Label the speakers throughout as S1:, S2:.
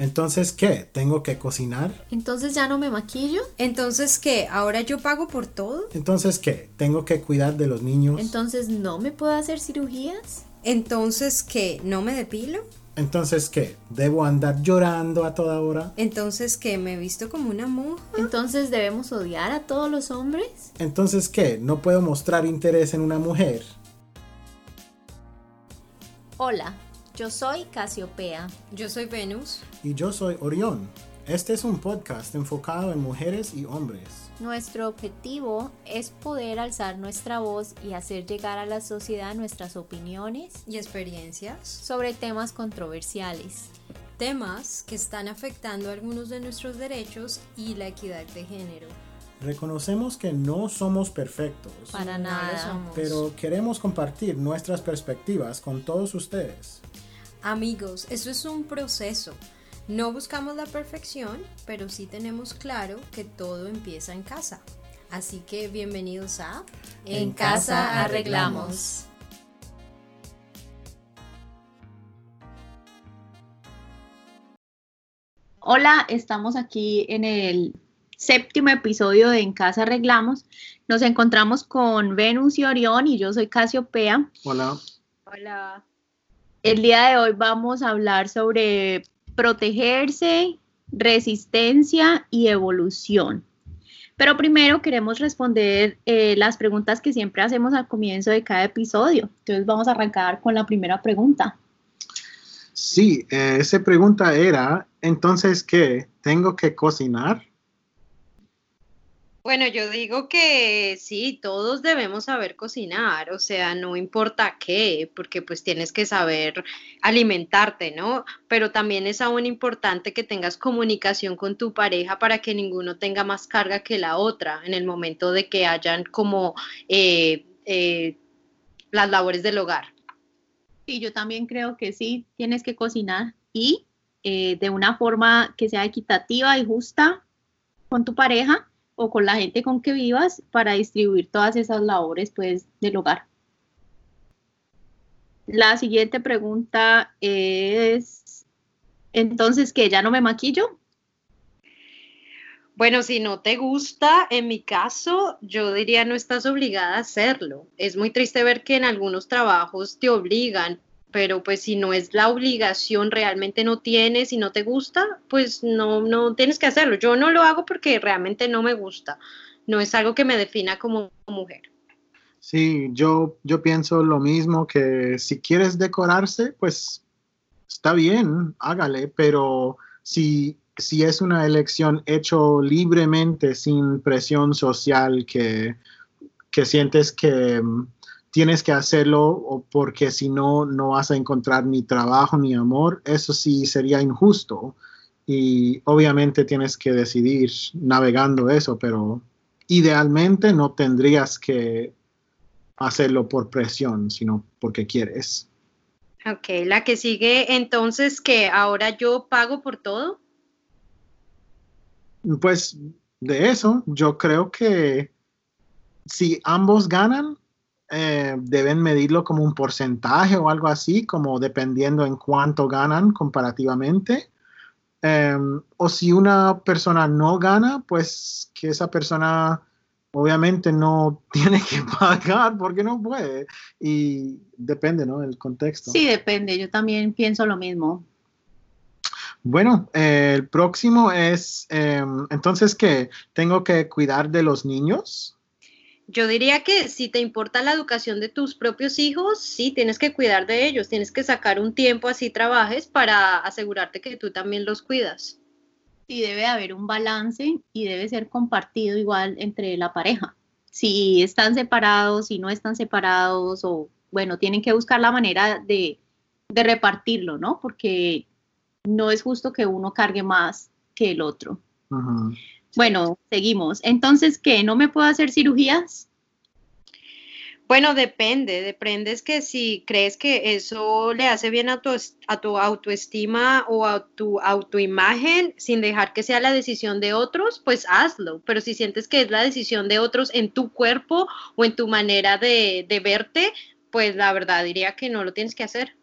S1: Entonces, ¿qué? ¿Tengo que cocinar?
S2: Entonces ya no me maquillo.
S3: Entonces, ¿qué? ¿Ahora yo pago por todo?
S1: Entonces, ¿qué? ¿Tengo que cuidar de los niños?
S2: Entonces no me puedo hacer cirugías.
S3: Entonces, ¿qué? ¿No me depilo?
S1: Entonces, ¿qué? ¿Debo andar llorando a toda hora?
S3: Entonces, ¿qué? ¿Me he visto como una monja?
S2: Entonces debemos odiar a todos los hombres.
S1: Entonces, ¿qué? ¿No puedo mostrar interés en una mujer?
S2: Hola, yo soy Casiopea.
S3: Yo soy Venus.
S1: Y yo soy Orión. Este es un podcast enfocado en mujeres y hombres.
S2: Nuestro objetivo es poder alzar nuestra voz y hacer llegar a la sociedad nuestras opiniones
S3: y experiencias
S2: sobre temas controversiales.
S3: Temas que están afectando algunos de nuestros derechos y la equidad de género.
S1: Reconocemos que no somos perfectos.
S2: Para nada.
S1: Pero queremos compartir nuestras perspectivas con todos ustedes.
S3: Amigos, eso es un proceso. No buscamos la perfección, pero sí tenemos claro que todo empieza en casa. Así que bienvenidos a
S2: En, casa arreglamos.
S4: Hola, estamos aquí en el séptimo episodio de En Casa Arreglamos. Nos encontramos con Venus y Orión y yo soy Casiopea.
S1: Hola.
S3: Hola.
S4: El día de hoy vamos a hablar sobre protegerse, resistencia y evolución. Pero primero queremos responder eh, las preguntas que siempre hacemos al comienzo de cada episodio. Entonces vamos a arrancar con la primera pregunta.
S1: Sí, eh, esa pregunta era, entonces, ¿qué? ¿Tengo que cocinar?
S3: Bueno, yo digo que sí, todos debemos saber cocinar, o sea, no importa qué, porque pues tienes que saber alimentarte, ¿no? Pero también es aún importante que tengas comunicación con tu pareja para que ninguno tenga más carga que la otra en el momento de que hayan como eh, eh, las labores del hogar.
S4: Sí, yo también creo que sí, tienes que cocinar y eh, de una forma que sea equitativa y justa con tu pareja o con la gente con que vivas para distribuir todas esas labores pues del hogar. La siguiente pregunta es, entonces, ¿que ya no me maquillo?
S3: Bueno, si no te gusta, en mi caso, yo diría no estás obligada a hacerlo. Es muy triste ver que en algunos trabajos te obligan, pero pues si no es la obligación, realmente no tienes y no te gusta, pues no, no tienes que hacerlo. Yo no lo hago porque realmente no me gusta, no es algo que me defina como mujer.
S1: Sí, yo, yo pienso lo mismo, que si quieres decorarse, pues está bien, hágale, pero si, si es una elección hecho libremente, sin presión social, que, que sientes que tienes que hacerlo o porque si no, no vas a encontrar ni trabajo ni amor, eso sí sería injusto. Y obviamente tienes que decidir navegando eso, pero idealmente no tendrías que hacerlo por presión, sino porque quieres.
S3: Ok, la que sigue entonces que ahora yo pago por todo.
S1: Pues de eso, yo creo que si ambos ganan, eh, deben medirlo como un porcentaje o algo así, como dependiendo en cuánto ganan comparativamente. Em, o si una persona no gana, pues que esa persona obviamente no tiene que pagar porque no puede. Y depende, ¿no? El contexto.
S4: Sí, depende. Yo también pienso lo mismo.
S1: Bueno, el próximo es, em, entonces, ¿qué? ¿Tengo que cuidar de los niños?
S3: Yo diría que si te importa la educación de tus propios hijos, sí, tienes que cuidar de ellos, tienes que sacar un tiempo así trabajes para asegurarte que tú también los cuidas.
S4: Sí, debe haber un balance y debe ser compartido igual entre la pareja. Si están separados, si no están separados, o bueno, tienen que buscar la manera de, de repartirlo, ¿no? Porque no es justo que uno cargue más que el otro.
S1: Ajá.
S4: Bueno, seguimos. Entonces, ¿qué? ¿No me puedo hacer cirugías?
S3: Bueno, depende, depende es que si crees que eso le hace bien a tu, a tu autoestima o a tu autoimagen sin dejar que sea la decisión de otros, pues hazlo. Pero si sientes que es la decisión de otros en tu cuerpo o en tu manera de, de verte, pues la verdad diría que no lo tienes que hacer.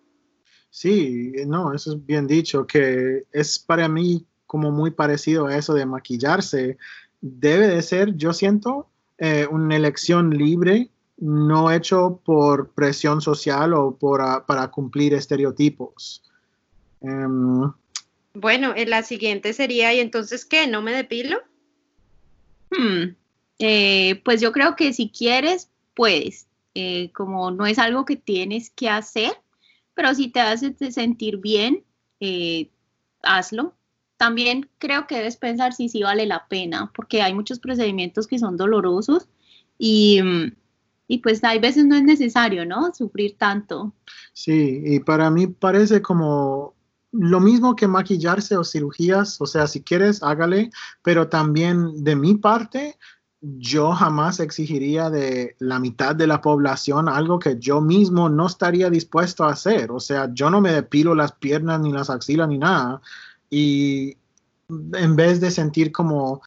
S1: Sí, no, eso es bien dicho, que es para mí como muy parecido a eso de maquillarse. Debe de ser, yo siento, eh, una elección libre, no hecho por presión social o por, para cumplir estereotipos. Em,
S3: bueno, en la siguiente sería, ¿y entonces qué? ¿No me depilo?
S4: Hmm, eh, pues yo creo que si quieres, puedes. Eh, como no es algo que tienes que hacer, pero si te hace sentir bien, eh, hazlo. También creo que debes pensar si sí vale la pena, porque hay muchos procedimientos que son dolorosos y, y pues hay veces no es necesario, ¿no? Sufrir tanto.
S1: Sí, y para mí parece como lo mismo que maquillarse o cirugías, o sea, si quieres, hágale, pero también de mi parte, yo jamás exigiría de la mitad de la población algo que yo mismo no estaría dispuesto a hacer. O sea, yo no me depilo las piernas ni las axilas ni nada. Y en vez de sentir como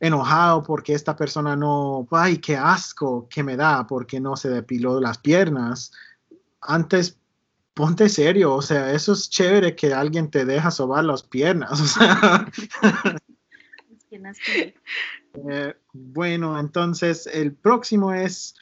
S1: enojado porque esta persona no, ay, qué asco que me da porque no se depiló las piernas, antes ponte serio, o sea, eso es chévere que alguien te deja sobar las piernas. O sea. Eh, bueno, entonces el próximo es,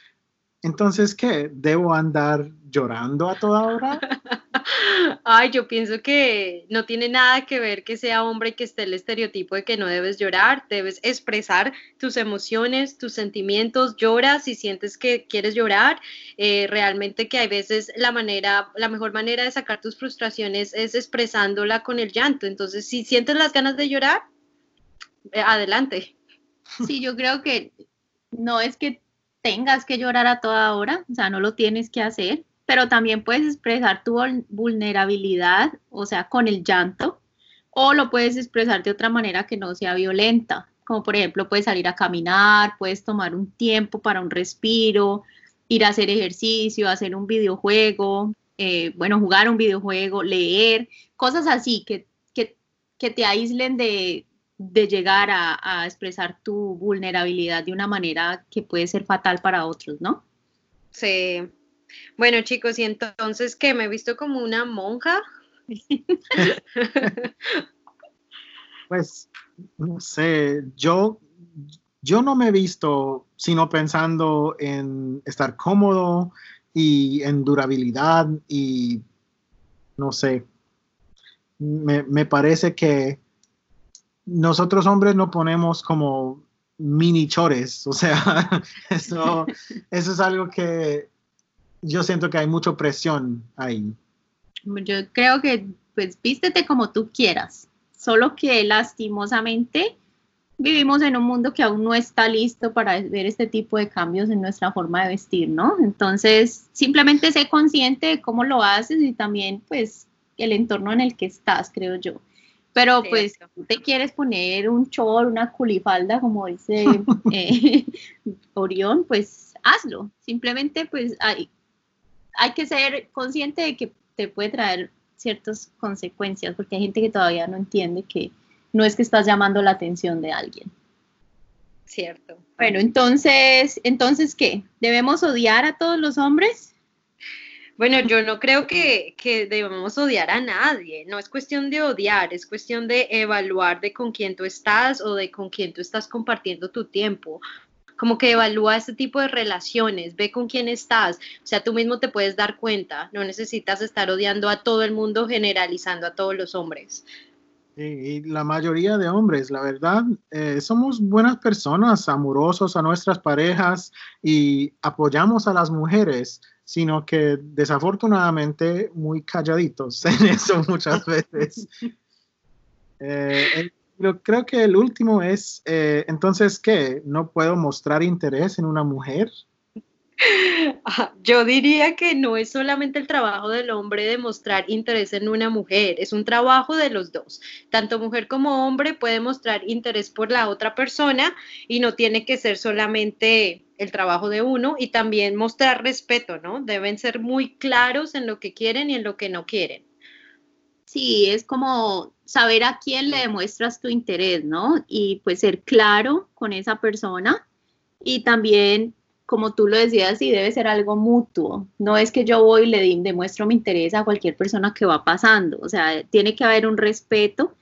S1: entonces, ¿qué? ¿Debo andar llorando a toda hora?
S3: Ay, yo pienso que no tiene nada que ver que sea hombre que esté el estereotipo de que no debes llorar, debes expresar tus emociones, tus sentimientos, lloras si sientes que quieres llorar, eh, realmente que hay veces la manera, la mejor manera de sacar tus frustraciones es expresándola con el llanto, entonces si sientes las ganas de llorar, eh, adelante.
S4: Sí, yo creo que no es que tengas que llorar a toda hora, o sea, no lo tienes que hacer, pero también puedes expresar tu vulnerabilidad, o sea, con el llanto, o lo puedes expresar de otra manera que no sea violenta, como por ejemplo puedes salir a caminar, puedes tomar un tiempo para un respiro, ir a hacer ejercicio, hacer un videojuego, eh, bueno, jugar un videojuego, leer, cosas así que, que te aíslen de, de llegar a, expresar tu vulnerabilidad de una manera que puede ser fatal para otros, ¿no?
S3: Sí. Bueno, chicos, y entonces que me he visto como una monja.
S1: pues, no sé, yo, yo no me he visto sino pensando en estar cómodo y en durabilidad y no sé, me, me parece que nosotros hombres no ponemos como mini chores, o sea, eso, eso es algo que yo siento que hay mucha presión ahí.
S4: Yo creo que, pues, vístete como tú quieras, solo que lastimosamente vivimos en un mundo que aún no está listo para ver este tipo de cambios en nuestra forma de vestir, ¿no? Entonces, simplemente sé consciente de cómo lo haces y también, pues, el entorno en el que estás, creo yo. Pero pues tú te quieres poner un chor, una culifalda, como dice eh, Orión, pues hazlo. Simplemente pues hay, hay que ser consciente de que te puede traer ciertas consecuencias, porque hay gente que todavía no entiende que no es que estás llamando la atención de alguien.
S3: Cierto.
S4: Bueno, entonces, entonces, ¿qué? ¿Debemos odiar a todos los hombres?
S3: Bueno, yo no creo que, que, debamos odiar a nadie, no es cuestión de odiar, es cuestión de evaluar de con quién tú estás o de con quién tú estás compartiendo tu tiempo. Como que evalúa este tipo de relaciones, ve con quién estás, o sea, tú mismo te puedes dar cuenta, no necesitas estar odiando a todo el mundo, generalizando a todos los hombres.
S1: Y la mayoría de hombres, la verdad, eh, somos buenas personas, amorosos a nuestras parejas y apoyamos a las mujeres sino que desafortunadamente muy calladitos en eso muchas veces. Eh, creo que el último es, eh, entonces, ¿qué? ¿No puedo mostrar interés en una mujer?
S3: Yo diría que no es solamente el trabajo del hombre de mostrar interés en una mujer, es un trabajo de los dos. Tanto mujer como hombre puede mostrar interés por la otra persona y no tiene que ser solamente el trabajo de uno y también mostrar respeto, ¿no? Deben ser muy claros en lo que quieren y en lo que no quieren.
S4: Sí, es como saber a quién le demuestras tu interés, ¿no? Y pues ser claro con esa persona y también como tú lo decías, sí debe ser algo mutuo. No es que yo voy y le demuestro mi interés a cualquier persona que va pasando. O sea, tiene que haber un respeto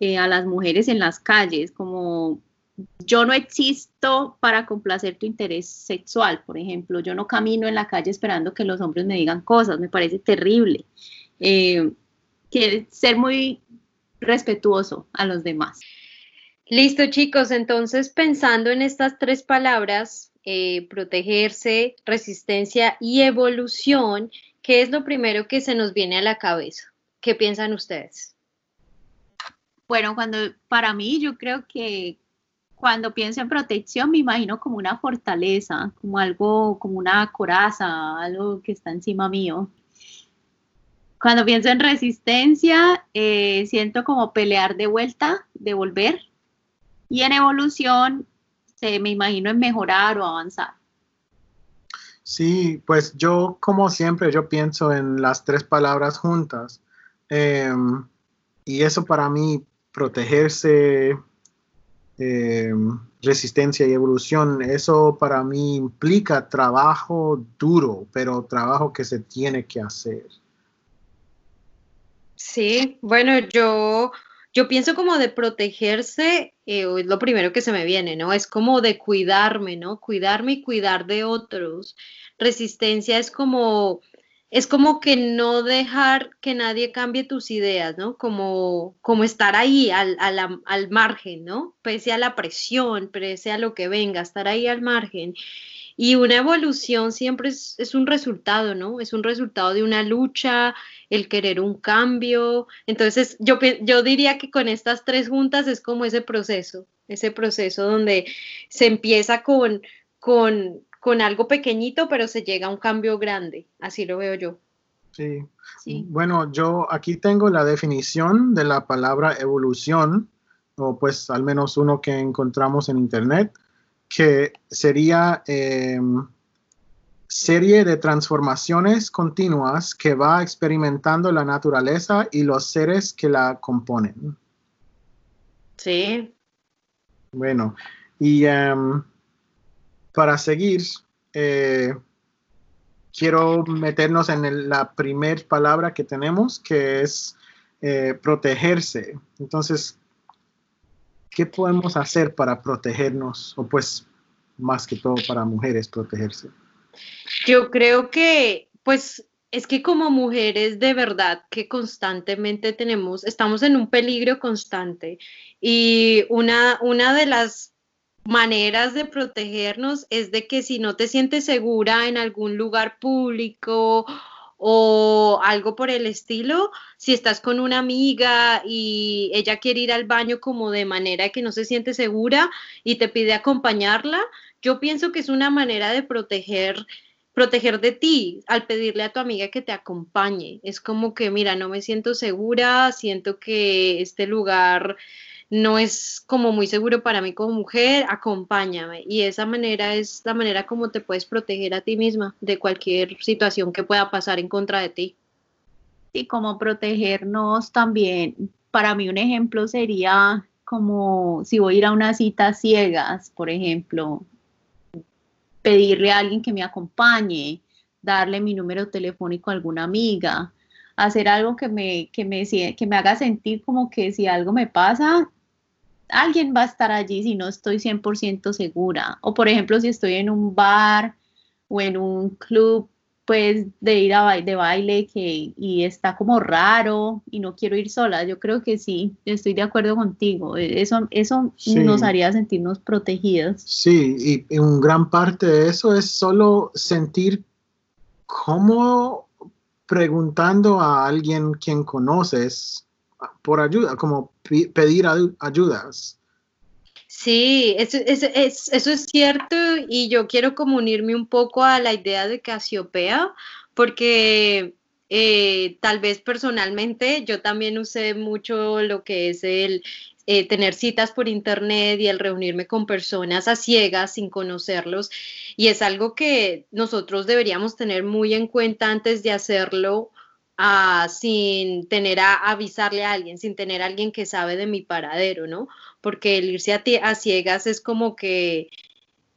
S4: eh, a las mujeres en las calles, como yo no existo para complacer tu interés sexual, por ejemplo. Yo no camino en la calle esperando que los hombres me digan cosas, me parece terrible. Eh, quiere ser muy respetuoso a los demás.
S3: Listo, chicos. Entonces, pensando en estas tres palabras, eh, protegerse, resistencia y evolución, ¿qué es lo primero que se nos viene a la cabeza? ¿Qué piensan ustedes?
S4: Bueno, cuando para mí yo creo que cuando pienso en protección me imagino como una fortaleza, como algo, como una coraza, algo que está encima mío. Cuando pienso en resistencia, eh, siento como pelear de vuelta, de volver. Y en evolución, me imagino en mejorar o avanzar.
S1: Sí, pues yo como siempre, yo pienso en las tres palabras juntas. Em, y eso para mí, protegerse, em, resistencia y evolución, eso para mí implica trabajo duro, pero trabajo que se tiene que hacer.
S3: Sí, bueno, yo, yo pienso como de protegerse, eh, es lo primero que se me viene, ¿no? Es como de cuidarme, ¿no? Cuidarme y cuidar de otros. Resistencia es como, es como que no dejar que nadie cambie tus ideas, ¿no? Como, como estar ahí al, al, al margen, ¿no? Pese a la presión, pese a lo que venga, estar ahí al margen. Y una evolución siempre es, un resultado, ¿no? Es un resultado de una lucha, el querer un cambio. Entonces, yo, yo diría que con estas tres juntas es como ese proceso, ese proceso donde se empieza con, con, con algo pequeñito, pero se llega a un cambio grande. Así lo veo yo.
S1: Sí. sí. Bueno, yo aquí tengo la definición de la palabra evolución, o pues al menos uno que encontramos en internet que sería em, serie de transformaciones continuas que va experimentando la naturaleza y los seres que la componen.
S3: Sí.
S1: Bueno, y em, para seguir, eh, quiero meternos en la primera palabra que tenemos, que es eh, protegerse. Entonces, ¿qué podemos hacer para protegernos? O pues más que todo para mujeres protegerse.
S3: Yo creo que pues es que como mujeres de verdad que constantemente tenemos, estamos en un peligro constante y una, una de las maneras de protegernos es de que si no te sientes segura en algún lugar público o algo por el estilo, si estás con una amiga y ella quiere ir al baño como de manera que no se siente segura y te pide acompañarla, yo pienso que es una manera de proteger proteger de ti al pedirle a tu amiga que te acompañe. Es como que, mira, no me siento segura, siento que este lugar no es como muy seguro para mí como mujer, acompáñame. Y esa manera es la manera como te puedes proteger a ti misma de cualquier situación que pueda pasar en contra de ti.
S4: Y como protegernos también, para mí un ejemplo sería como si voy a ir a una cita ciegas, por ejemplo, pedirle a alguien que me acompañe, darle mi número telefónico a alguna amiga, hacer algo que me, que me, que me haga sentir como que si algo me pasa, alguien va a estar allí si no estoy 100% segura. O por ejemplo, si estoy en un bar o en un club, pues de ir a de baile que, y está como raro y no quiero ir sola. Yo creo que sí, estoy de acuerdo contigo. E, eso, eso nos haría sentirnos protegidos.
S1: Sí, y un gran parte de eso es solo sentir cómo preguntando a alguien quien conoces por ayuda, como pedir ayudas.
S3: Sí, eso, es cierto y yo quiero como unirme un poco a la idea de Casiopea porque eh, tal vez personalmente yo también usé mucho lo que es el eh, tener citas por internet y el reunirme con personas a ciegas sin conocerlos y es algo que nosotros deberíamos tener muy en cuenta antes de hacerlo sin tener a avisarle a alguien, sin tener a alguien que sabe de mi paradero, ¿no? Porque el irse a, a ciegas es como que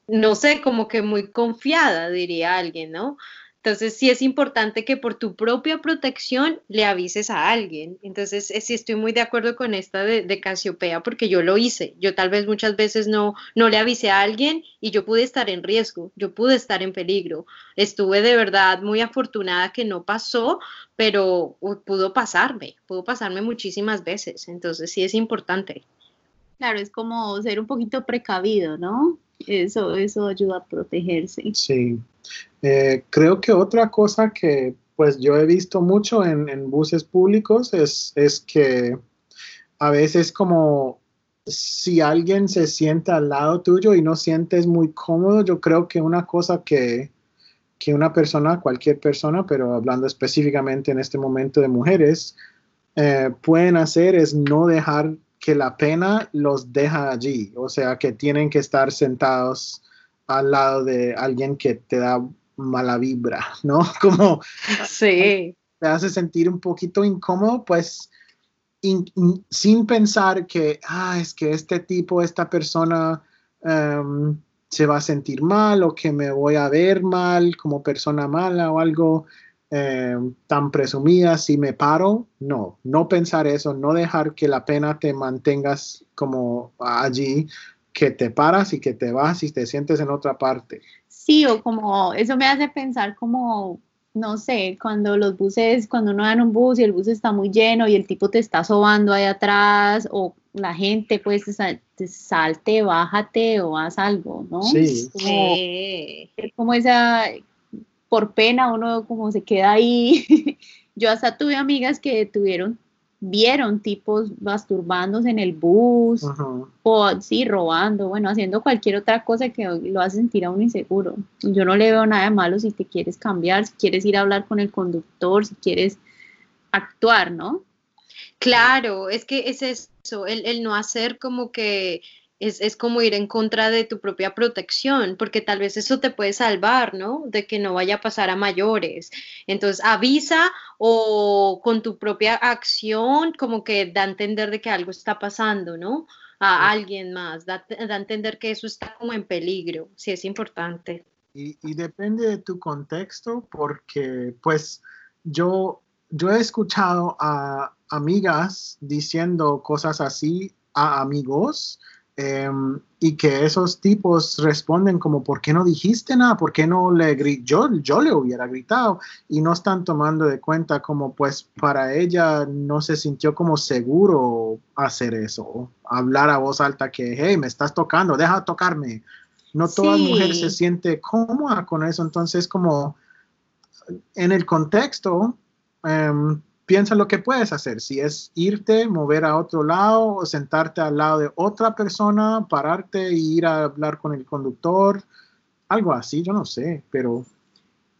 S3: no sé, como que muy confiada, diría alguien, ¿no? Entonces, sí es importante que por tu propia protección le avises a alguien. Entonces, eh, sí estoy muy de acuerdo con esta de, de, Casiopea porque yo lo hice. Yo tal vez muchas veces no, no le avisé a alguien y yo pude estar en riesgo, yo pude estar en peligro. Estuve de verdad muy afortunada que no pasó, pero pudo pasarme, pudo pasarme muchísimas veces. Entonces, sí es importante.
S4: Claro, es como ser un poquito precavido, ¿no? Eso, eso ayuda a protegerse.
S1: Sí. Eh, creo que otra cosa que pues yo he visto mucho en, buses públicos es, es, que a veces como si alguien se sienta al lado tuyo y no sientes muy cómodo, yo creo que una cosa que, que una persona, cualquier persona, pero hablando específicamente en este momento de mujeres, eh, pueden hacer es no dejar que la pena los deja allí, o sea, que tienen que estar sentados al lado de alguien que te da mala vibra, ¿no? Como
S3: sí.
S1: te hace sentir un poquito incómodo, pues sin pensar que, ah, es que este tipo, esta persona em, se va a sentir mal o que me voy a ver mal como persona mala o algo. Eh, tan presumida si me paro, no, no pensar eso, no dejar que la pena te mantengas como allí, que te paras y que te vas y te sientes en otra parte.
S4: Sí, o como eso me hace pensar como, no sé, cuando los buses, cuando uno va en un bus y el bus está muy lleno y el tipo te está sobando ahí atrás o la gente pues te, salte, bájate o haz algo, ¿no?
S1: Sí.
S4: Como, como esa por pena uno como se queda ahí. Yo hasta tuve amigas que tuvieron, vieron tipos masturbándose en el bus, o sí, robando, bueno, haciendo cualquier otra cosa que lo hace sentir a uno inseguro. Yo no le veo nada de malo si te quieres cambiar, si quieres ir a hablar con el conductor, si quieres actuar, ¿no?
S3: Claro, es que es eso, el, el no hacer como que es, como ir en contra de tu propia protección, porque tal vez eso te puede salvar, ¿no? De que no vaya a pasar a mayores. Entonces, avisa o con tu propia acción, como que da a entender de que algo está pasando, ¿no? A alguien más, da, a entender que eso está como en peligro, sí es importante.
S1: Y, y depende de tu contexto, porque pues yo, yo he escuchado a amigas diciendo cosas así a amigos, Em, y que esos tipos responden como, ¿por qué no dijiste nada? ¿Por qué no le grité? Yo, yo le hubiera gritado y no están tomando de cuenta como pues para ella no se sintió como seguro hacer eso, hablar a voz alta que, hey, me estás tocando, deja de tocarme. No toda mujer se siente cómoda con eso, entonces como en el contexto, um, piensa lo que puedes hacer. Si es irte, mover a otro lado, o sentarte al lado de otra persona, pararte e ir a hablar con el conductor, algo así, yo no sé, pero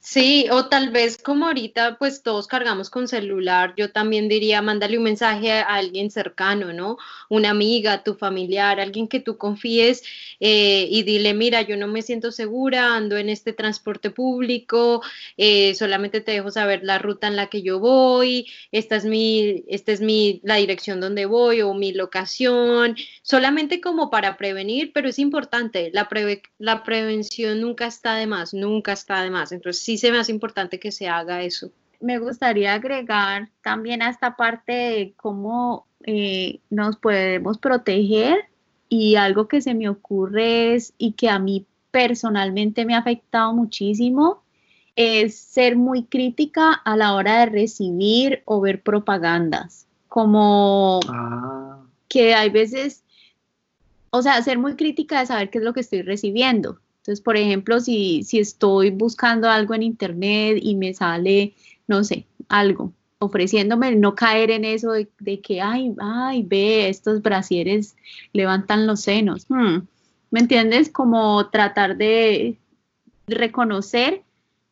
S3: Sí, o tal vez como ahorita pues todos cargamos con celular, yo también diría mándale un mensaje a alguien cercano, ¿no? Una amiga, tu familiar, alguien que tú confíes eh, y dile, mira, yo no me siento segura, ando en este transporte público, eh, solamente te dejo saber la ruta en la que yo voy, esta es mi, esta es mi, la dirección donde voy o mi locación, solamente como para prevenir, pero es importante, la, la prevención nunca está de más, nunca está de más, entonces sí se me hace importante que se haga eso.
S4: Me gustaría agregar también a esta parte de cómo eh, nos podemos proteger y algo que se me ocurre es y que a mí personalmente me ha afectado muchísimo es ser muy crítica a la hora de recibir o ver propagandas. Como ah. que hay veces, o sea, ser muy crítica de saber qué es lo que estoy recibiendo. Entonces, por ejemplo, si, si estoy buscando algo en internet y me sale, no sé, algo, ofreciéndome no caer en eso de, que, ay, ay, ve, estos brasieres levantan los senos. Hmm, ¿Me entiendes? Como tratar de reconocer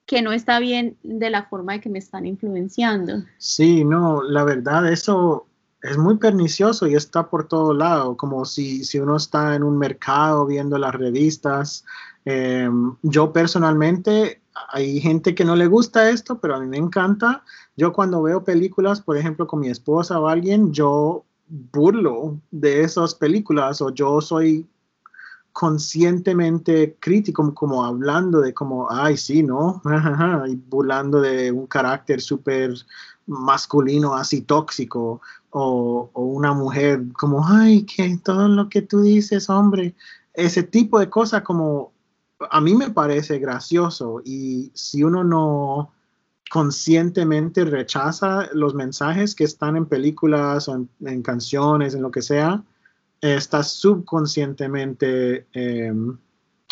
S4: que no está bien de la forma de que me están influenciando.
S1: Sí, no, la verdad, eso es muy pernicioso y está por todo lado, como si, si uno está en un mercado viendo las revistas Em, yo personalmente, hay gente que no le gusta esto, pero a mí me encanta. Yo cuando veo películas, por ejemplo, con mi esposa o alguien, yo burlo de esas películas o yo soy conscientemente crítico, como, hablando de como, ay, sí, ¿no? y burlando de un carácter súper masculino, así tóxico, o, o, una mujer como, ay, que todo lo que tú dices, hombre, ese tipo de cosas como, a mí me parece gracioso y si uno no conscientemente rechaza los mensajes que están en películas o en, canciones, en lo que sea, está subconscientemente em,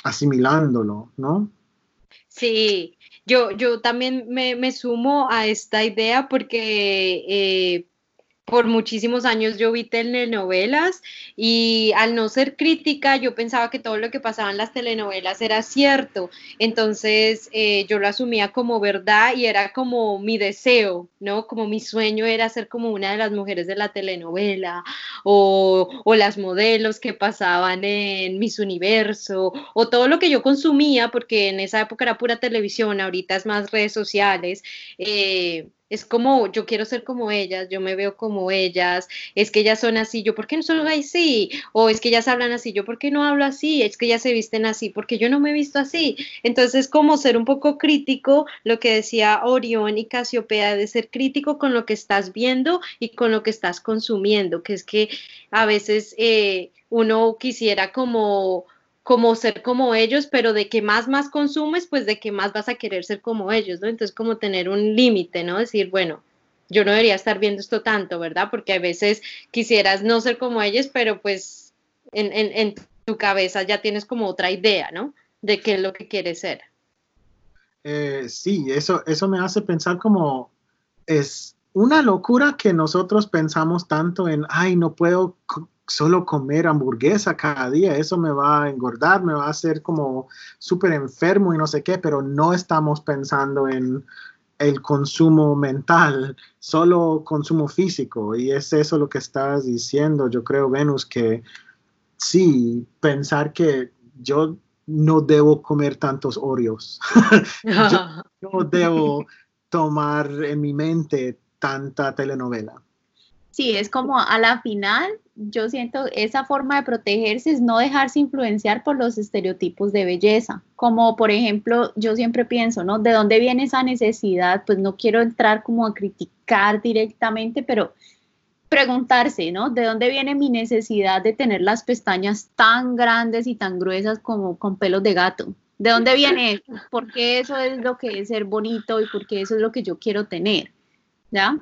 S1: asimilándolo, ¿no?
S3: Sí, yo, yo también me, sumo a esta idea porque eh, por muchísimos años yo vi telenovelas y al no ser crítica yo pensaba que todo lo que pasaba en las telenovelas era cierto. Entonces eh, yo lo asumía como verdad y era como mi deseo, ¿no? Como mi sueño era ser como una de las mujeres de la telenovela o, o las modelos que pasaban en Miss Universo o todo lo que yo consumía porque en esa época era pura televisión, ahorita es más redes sociales. Eh, es como, yo quiero ser como ellas, yo me veo como ellas, es que ellas son así, yo, ¿por qué no soy así? O es que ellas hablan así, yo, ¿por qué no hablo así? Es que ellas se visten así, porque yo no me he visto así. Entonces, como ser un poco crítico, lo que decía Orión y Casiopea, de ser crítico con lo que estás viendo y con lo que estás consumiendo, que es que a veces eh, uno quisiera como como ser como ellos, pero de que más más consumes, pues de que más vas a querer ser como ellos, ¿no? Entonces como tener un límite, ¿no? Decir, bueno, yo no debería estar viendo esto tanto, ¿verdad? Porque a veces quisieras no ser como ellos, pero pues en, en tu cabeza ya tienes como otra idea, ¿no? De qué es lo que quieres ser.
S1: Eh, sí, eso, eso me hace pensar como es una locura que nosotros pensamos tanto en, ay, no puedo solo comer hamburguesa cada día, eso me va a engordar, me va a hacer como súper enfermo y no sé qué, pero no estamos pensando en el consumo mental, solo consumo físico. Y es eso lo que estás diciendo, yo creo, Venus, que sí, pensar que yo no debo comer tantos Oreos, yo no debo tomar en mi mente tanta telenovela.
S4: Sí, es como a la final, yo siento esa forma de protegerse es no dejarse influenciar por los estereotipos de belleza. Como por ejemplo, yo siempre pienso, ¿no? ¿De dónde viene esa necesidad? Pues no quiero entrar como a criticar directamente, pero preguntarse, ¿no? ¿De dónde viene mi necesidad de tener las pestañas tan grandes y tan gruesas como con pelos de gato? ¿De dónde viene eso? ¿Por qué eso es lo que es ser bonito y por qué eso es lo que yo quiero tener? ¿Ya?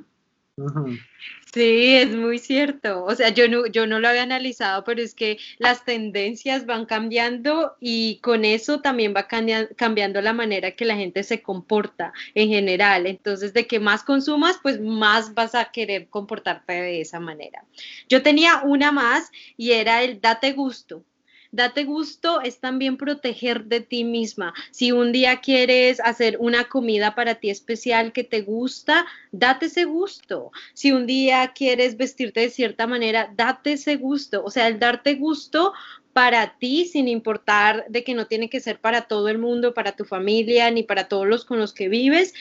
S3: Sí, es muy cierto. O sea, yo no, yo no lo había analizado, pero es que las tendencias van cambiando y con eso también va cambiando la manera que la gente se comporta en general. Entonces, de que más consumas, pues más vas a querer comportarte de esa manera. Yo tenía una más y era el date gusto. Date gusto es también proteger de ti misma. Si un día quieres hacer una comida para ti especial que te gusta, date ese gusto. Si un día quieres vestirte de cierta manera, date ese gusto. O sea, el darte gusto para ti, sin importar de que no tiene que ser para todo el mundo, para tu familia, ni para todos los con los que vives,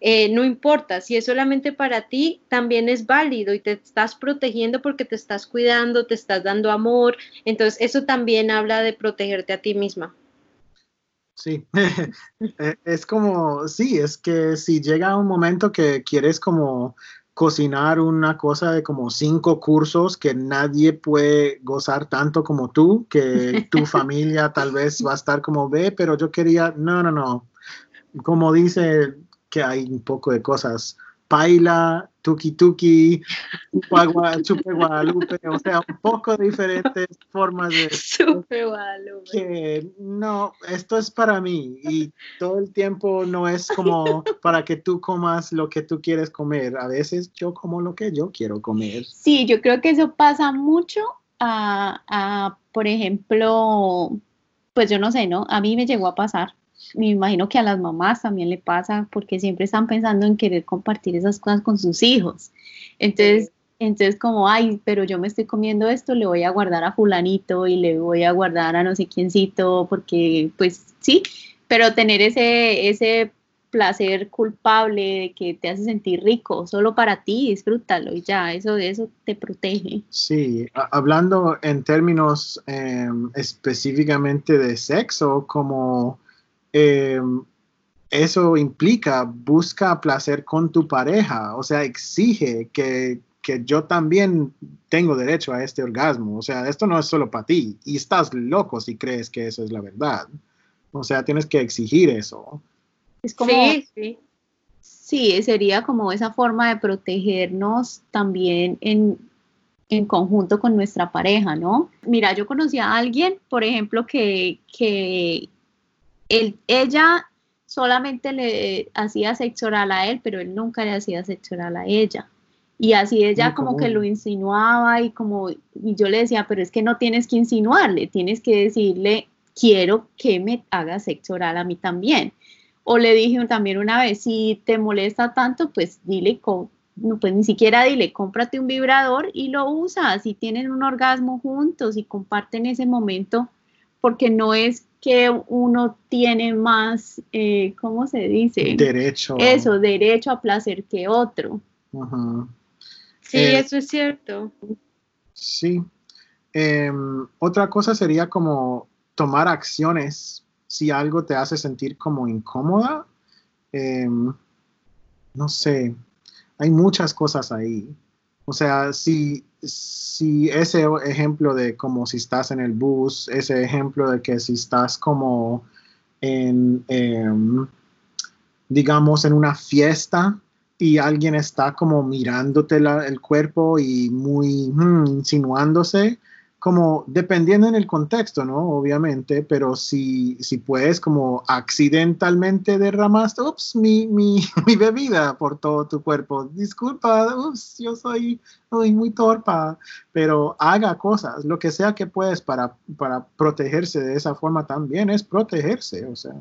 S3: eh, no importa, si es solamente para ti, también es válido y te estás protegiendo porque te estás cuidando, te estás dando amor, entonces eso también habla de protegerte a ti misma.
S1: Sí, eh, es como, sí, es que si llega un momento que quieres como cocinar una cosa de como cinco cursos que nadie puede gozar tanto como tú, que tu familia tal vez va a estar como ve, pero yo quería, no, no, no. Como dice que hay un poco de cosas Paila, Tuki Tuki, Chupe Guadalupe, o sea, un poco diferentes formas de...
S3: Chupe Guadalupe.
S1: Que no, esto es para mí y todo el tiempo no es como para que tú comas lo que tú quieres comer, a veces yo como lo que yo quiero comer.
S4: Sí, yo creo que eso pasa mucho a, a por ejemplo, pues yo no sé, ¿no? A mí me llegó a pasar me imagino que a las mamás también le pasa porque siempre están pensando en querer compartir esas cosas con sus hijos. Entonces, entonces como, ay, pero yo me estoy comiendo esto, le voy a guardar a fulanito y le voy a guardar a no sé quiéncito porque, pues sí, pero tener ese, ese placer culpable, de que te hace sentir rico, solo para ti, disfrútalo y ya, eso eso te protege.
S1: Sí, hablando en términos em, específicamente de sexo, como em, eso implica, busca placer con tu pareja, o sea, exige que, que yo también tengo derecho a este orgasmo, o sea, esto no es solo para ti y estás loco si crees que eso es la verdad. O sea, tienes que exigir eso.
S4: Es como, sí, sí. sería como esa forma de protegernos también en, conjunto con nuestra pareja, ¿no? Mira, yo conocí a alguien, por ejemplo, que, que ella solamente le hacía sexo oral a él, pero él nunca le hacía sexo oral a ella. Y así ella como que lo insinuaba y como, y yo le decía, pero es que no tienes que insinuarle, tienes que decirle, quiero que me haga sexo oral a mí también. O le dije también una vez, si te molesta tanto, pues dile, no, pues ni siquiera dile, cómprate un vibrador y lo usas y tienen un orgasmo juntos y comparten ese momento, porque no es que uno tiene más, eh, ¿cómo se dice?
S1: Derecho.
S4: Eso, derecho a placer que otro.
S3: Sí, eh, eso es cierto.
S1: Sí. Em, otra cosa sería como tomar acciones si algo te hace sentir como incómoda, em, no sé, hay muchas cosas ahí. O sea, si, si ese ejemplo de como si estás en el bus, ese ejemplo de que si estás como en, em, digamos, en una fiesta y alguien está como mirándote el cuerpo y muy hmm, insinuándose, como dependiendo en el contexto, ¿no? Obviamente, pero si, si puedes como accidentalmente derramaste, ups, mi, mi, mi, bebida por todo tu cuerpo, disculpa, ups, yo soy, muy torpa, pero haga cosas, lo que sea que puedes para, para protegerse de esa forma también es protegerse, o sea.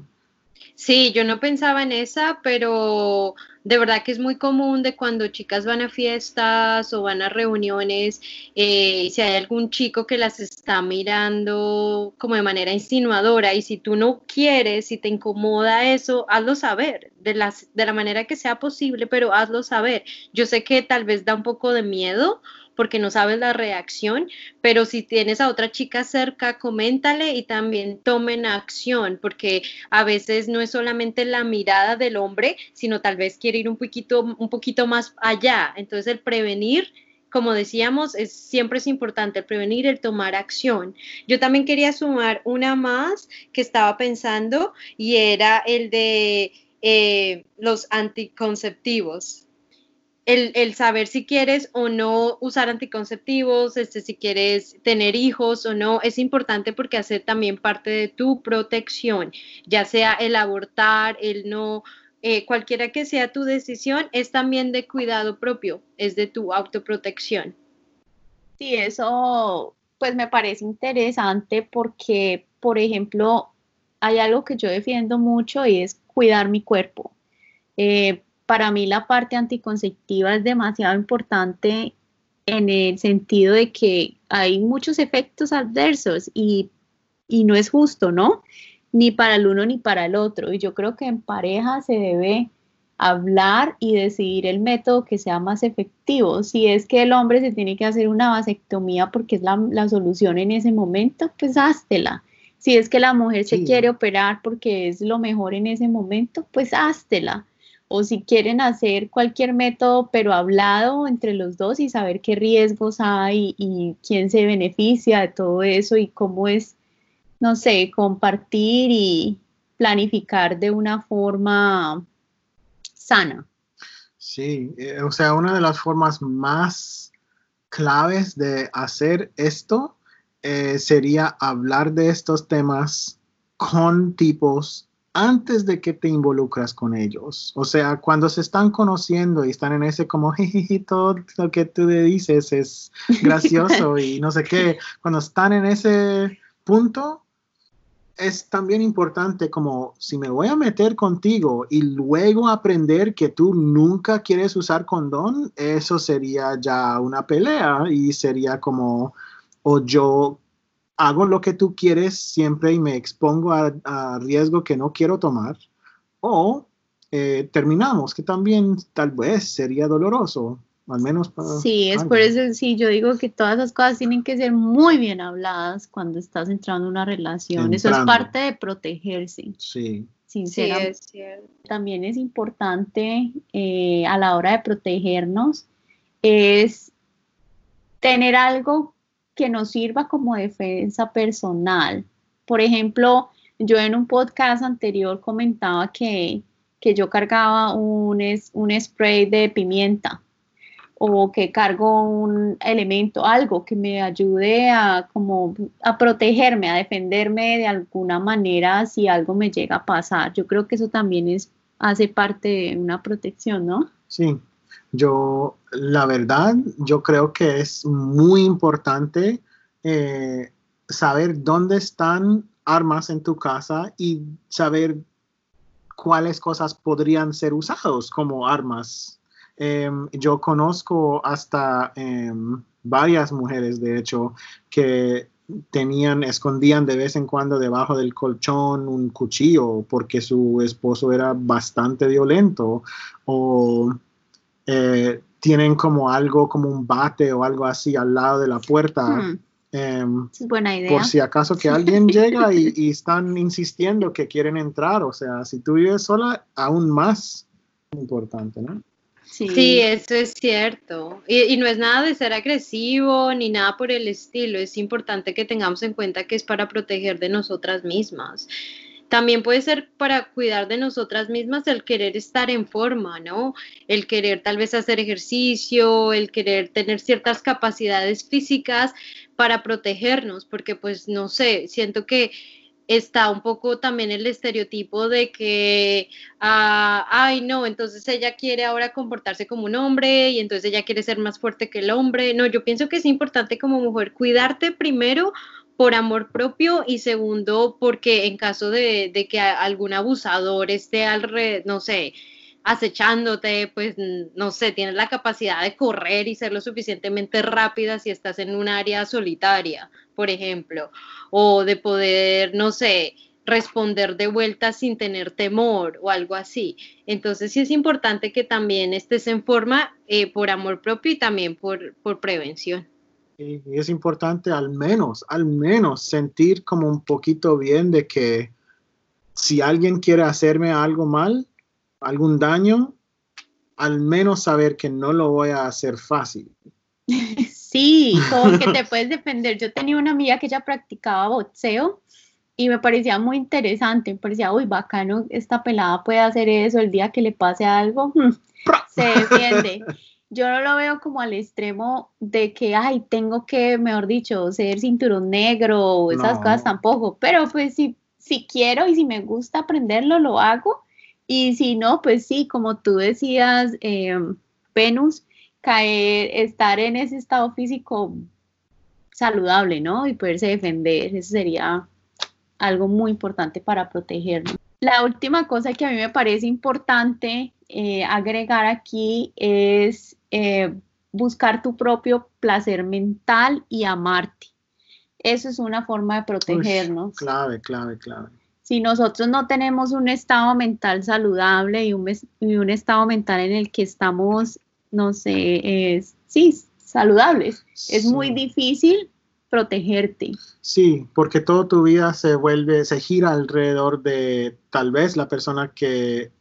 S3: Sí, yo no pensaba en esa, pero de verdad que es muy común de cuando chicas van a fiestas o van a reuniones, eh, si hay algún chico que las está mirando como de manera insinuadora y si tú no quieres, si te incomoda eso, hazlo saber de, las, de la manera que sea posible, pero hazlo saber. Yo sé que tal vez da un poco de miedo porque no sabes la reacción, pero si tienes a otra chica cerca, coméntale y también tomen acción, porque a veces no es solamente la mirada del hombre, sino tal vez quiere ir un poquito, un poquito más allá. Entonces el prevenir como decíamos, es, siempre es importante el prevenir, el tomar acción. Yo también quería sumar una más que estaba pensando y era el de eh, los anticonceptivos el, saber si quieres o no usar anticonceptivos, este, si quieres tener hijos o no, es importante porque hace también parte de tu protección, ya sea el abortar, el no, eh, cualquiera que sea tu decisión, es también de cuidado propio, es de tu autoprotección.
S4: Sí, eso pues me parece interesante porque, por ejemplo, hay algo que yo defiendo mucho y es cuidar mi cuerpo. Eh, para mí la parte anticonceptiva es demasiado importante en el sentido de que hay muchos efectos adversos y, no es justo, ¿no? Ni para el uno ni para el otro. Y yo creo que en pareja se debe hablar y decidir el método que sea más efectivo. Si es que el hombre se tiene que hacer una vasectomía porque es la, solución en ese momento, pues háztela. Si es que la mujer se quiere operar porque es lo mejor en ese momento, pues háztela o si quieren hacer cualquier método, pero hablado entre los dos y saber qué riesgos hay y quién se beneficia de todo eso y cómo es, no sé, compartir y planificar de una forma sana.
S1: Sí, eh, o sea, una de las formas más claves de hacer esto eh, sería hablar de estos temas con tipos antes de que te involucras con ellos. O sea, cuando se están conociendo y están en ese como, todo lo que tú le dices es gracioso y no sé qué, cuando están en ese punto, es también importante como si me voy a meter contigo y luego aprender que tú nunca quieres usar condón, eso sería ya una pelea y sería como, o yo hago lo que tú quieres siempre y me expongo a, riesgo que no quiero tomar, o eh, terminamos, que también tal vez sería doloroso, al menos para...
S4: Sí, es por eso, sí, yo digo que todas esas cosas tienen que ser muy bien habladas cuando estás entrando en una relación. Eso es parte de protegerse.
S1: Sí.
S4: Sinceramente. También es importante eh, a la hora de protegernos, es tener algo que nos sirva como defensa personal. Por ejemplo, yo en un podcast anterior comentaba que, yo cargaba un, un spray de pimienta o que cargo un elemento, algo que me ayude a como a protegerme, a defenderme de alguna manera si algo me llega a pasar. Yo creo que eso también es hace parte de una protección, ¿no?
S1: Sí. Yo, la verdad, yo creo que es muy importante eh, saber dónde están armas en tu casa y saber cuáles cosas podrían ser usados como armas. Em, yo conozco hasta em, varias mujeres, de hecho, que tenían, escondían de vez en cuando debajo del colchón un cuchillo porque su esposo era bastante violento o eh, tienen como algo, como un bate o algo así al lado de la puerta. Hmm.
S4: Em, buena idea.
S1: Por si acaso que alguien llega y, están insistiendo que quieren entrar, o sea, si tú vives sola, aún más importante, ¿no?
S3: Sí. eso es cierto. Y, y, no es nada de ser agresivo ni nada por el estilo. Es importante que tengamos en cuenta que es para proteger de nosotras mismas. También puede ser para cuidar de nosotras mismas el querer estar en forma, ¿no? El querer tal vez hacer ejercicio, el querer tener ciertas capacidades físicas para protegernos, porque pues no sé, siento que está un poco también el estereotipo de que, ah, ay, no, entonces ella quiere ahora comportarse como un hombre y entonces ella quiere ser más fuerte que el hombre. No, yo pienso que es importante como mujer cuidarte primero por amor propio y segundo porque en caso de, que algún abusador esté alrededor, no sé, acechándote, pues no sé, tienes la capacidad de correr y ser lo suficientemente rápida si estás en un área solitaria, por ejemplo, o de poder, no sé, responder de vuelta sin tener temor o algo así. Entonces sí es importante que también estés en forma eh, por amor propio y también por, por prevención.
S1: Y es importante al menos, al menos sentir como un poquito bien de que si alguien quiere hacerme algo mal, algún daño, al menos saber que no lo voy a hacer fácil.
S4: Sí, como que te puedes defender. Yo tenía una amiga que ya practicaba boxeo y me parecía muy interesante, me parecía, uy, bacano, esta pelada puede hacer eso el día que le pase algo, se defiende yo no lo veo como al extremo de que, ay, tengo que, mejor dicho, ser cinturón negro o esas cosas tampoco, pero pues si, si quiero y si me gusta aprenderlo, lo hago. Y si no, pues sí, como tú decías, eh, Venus, caer, estar en ese estado físico saludable, ¿no? Y poderse defender, eso sería algo muy importante para protegernos. La última cosa que a mí me parece importante eh, agregar aquí es eh, buscar tu propio placer mental y amarte. Eso es una forma de protegernos.
S1: clave, clave, clave.
S4: Si nosotros no tenemos un estado mental saludable y un, y un estado mental en el que estamos, no sé, sí, saludables, es muy difícil protegerte.
S1: Sí, porque toda tu vida se vuelve, se gira alrededor de tal vez la persona que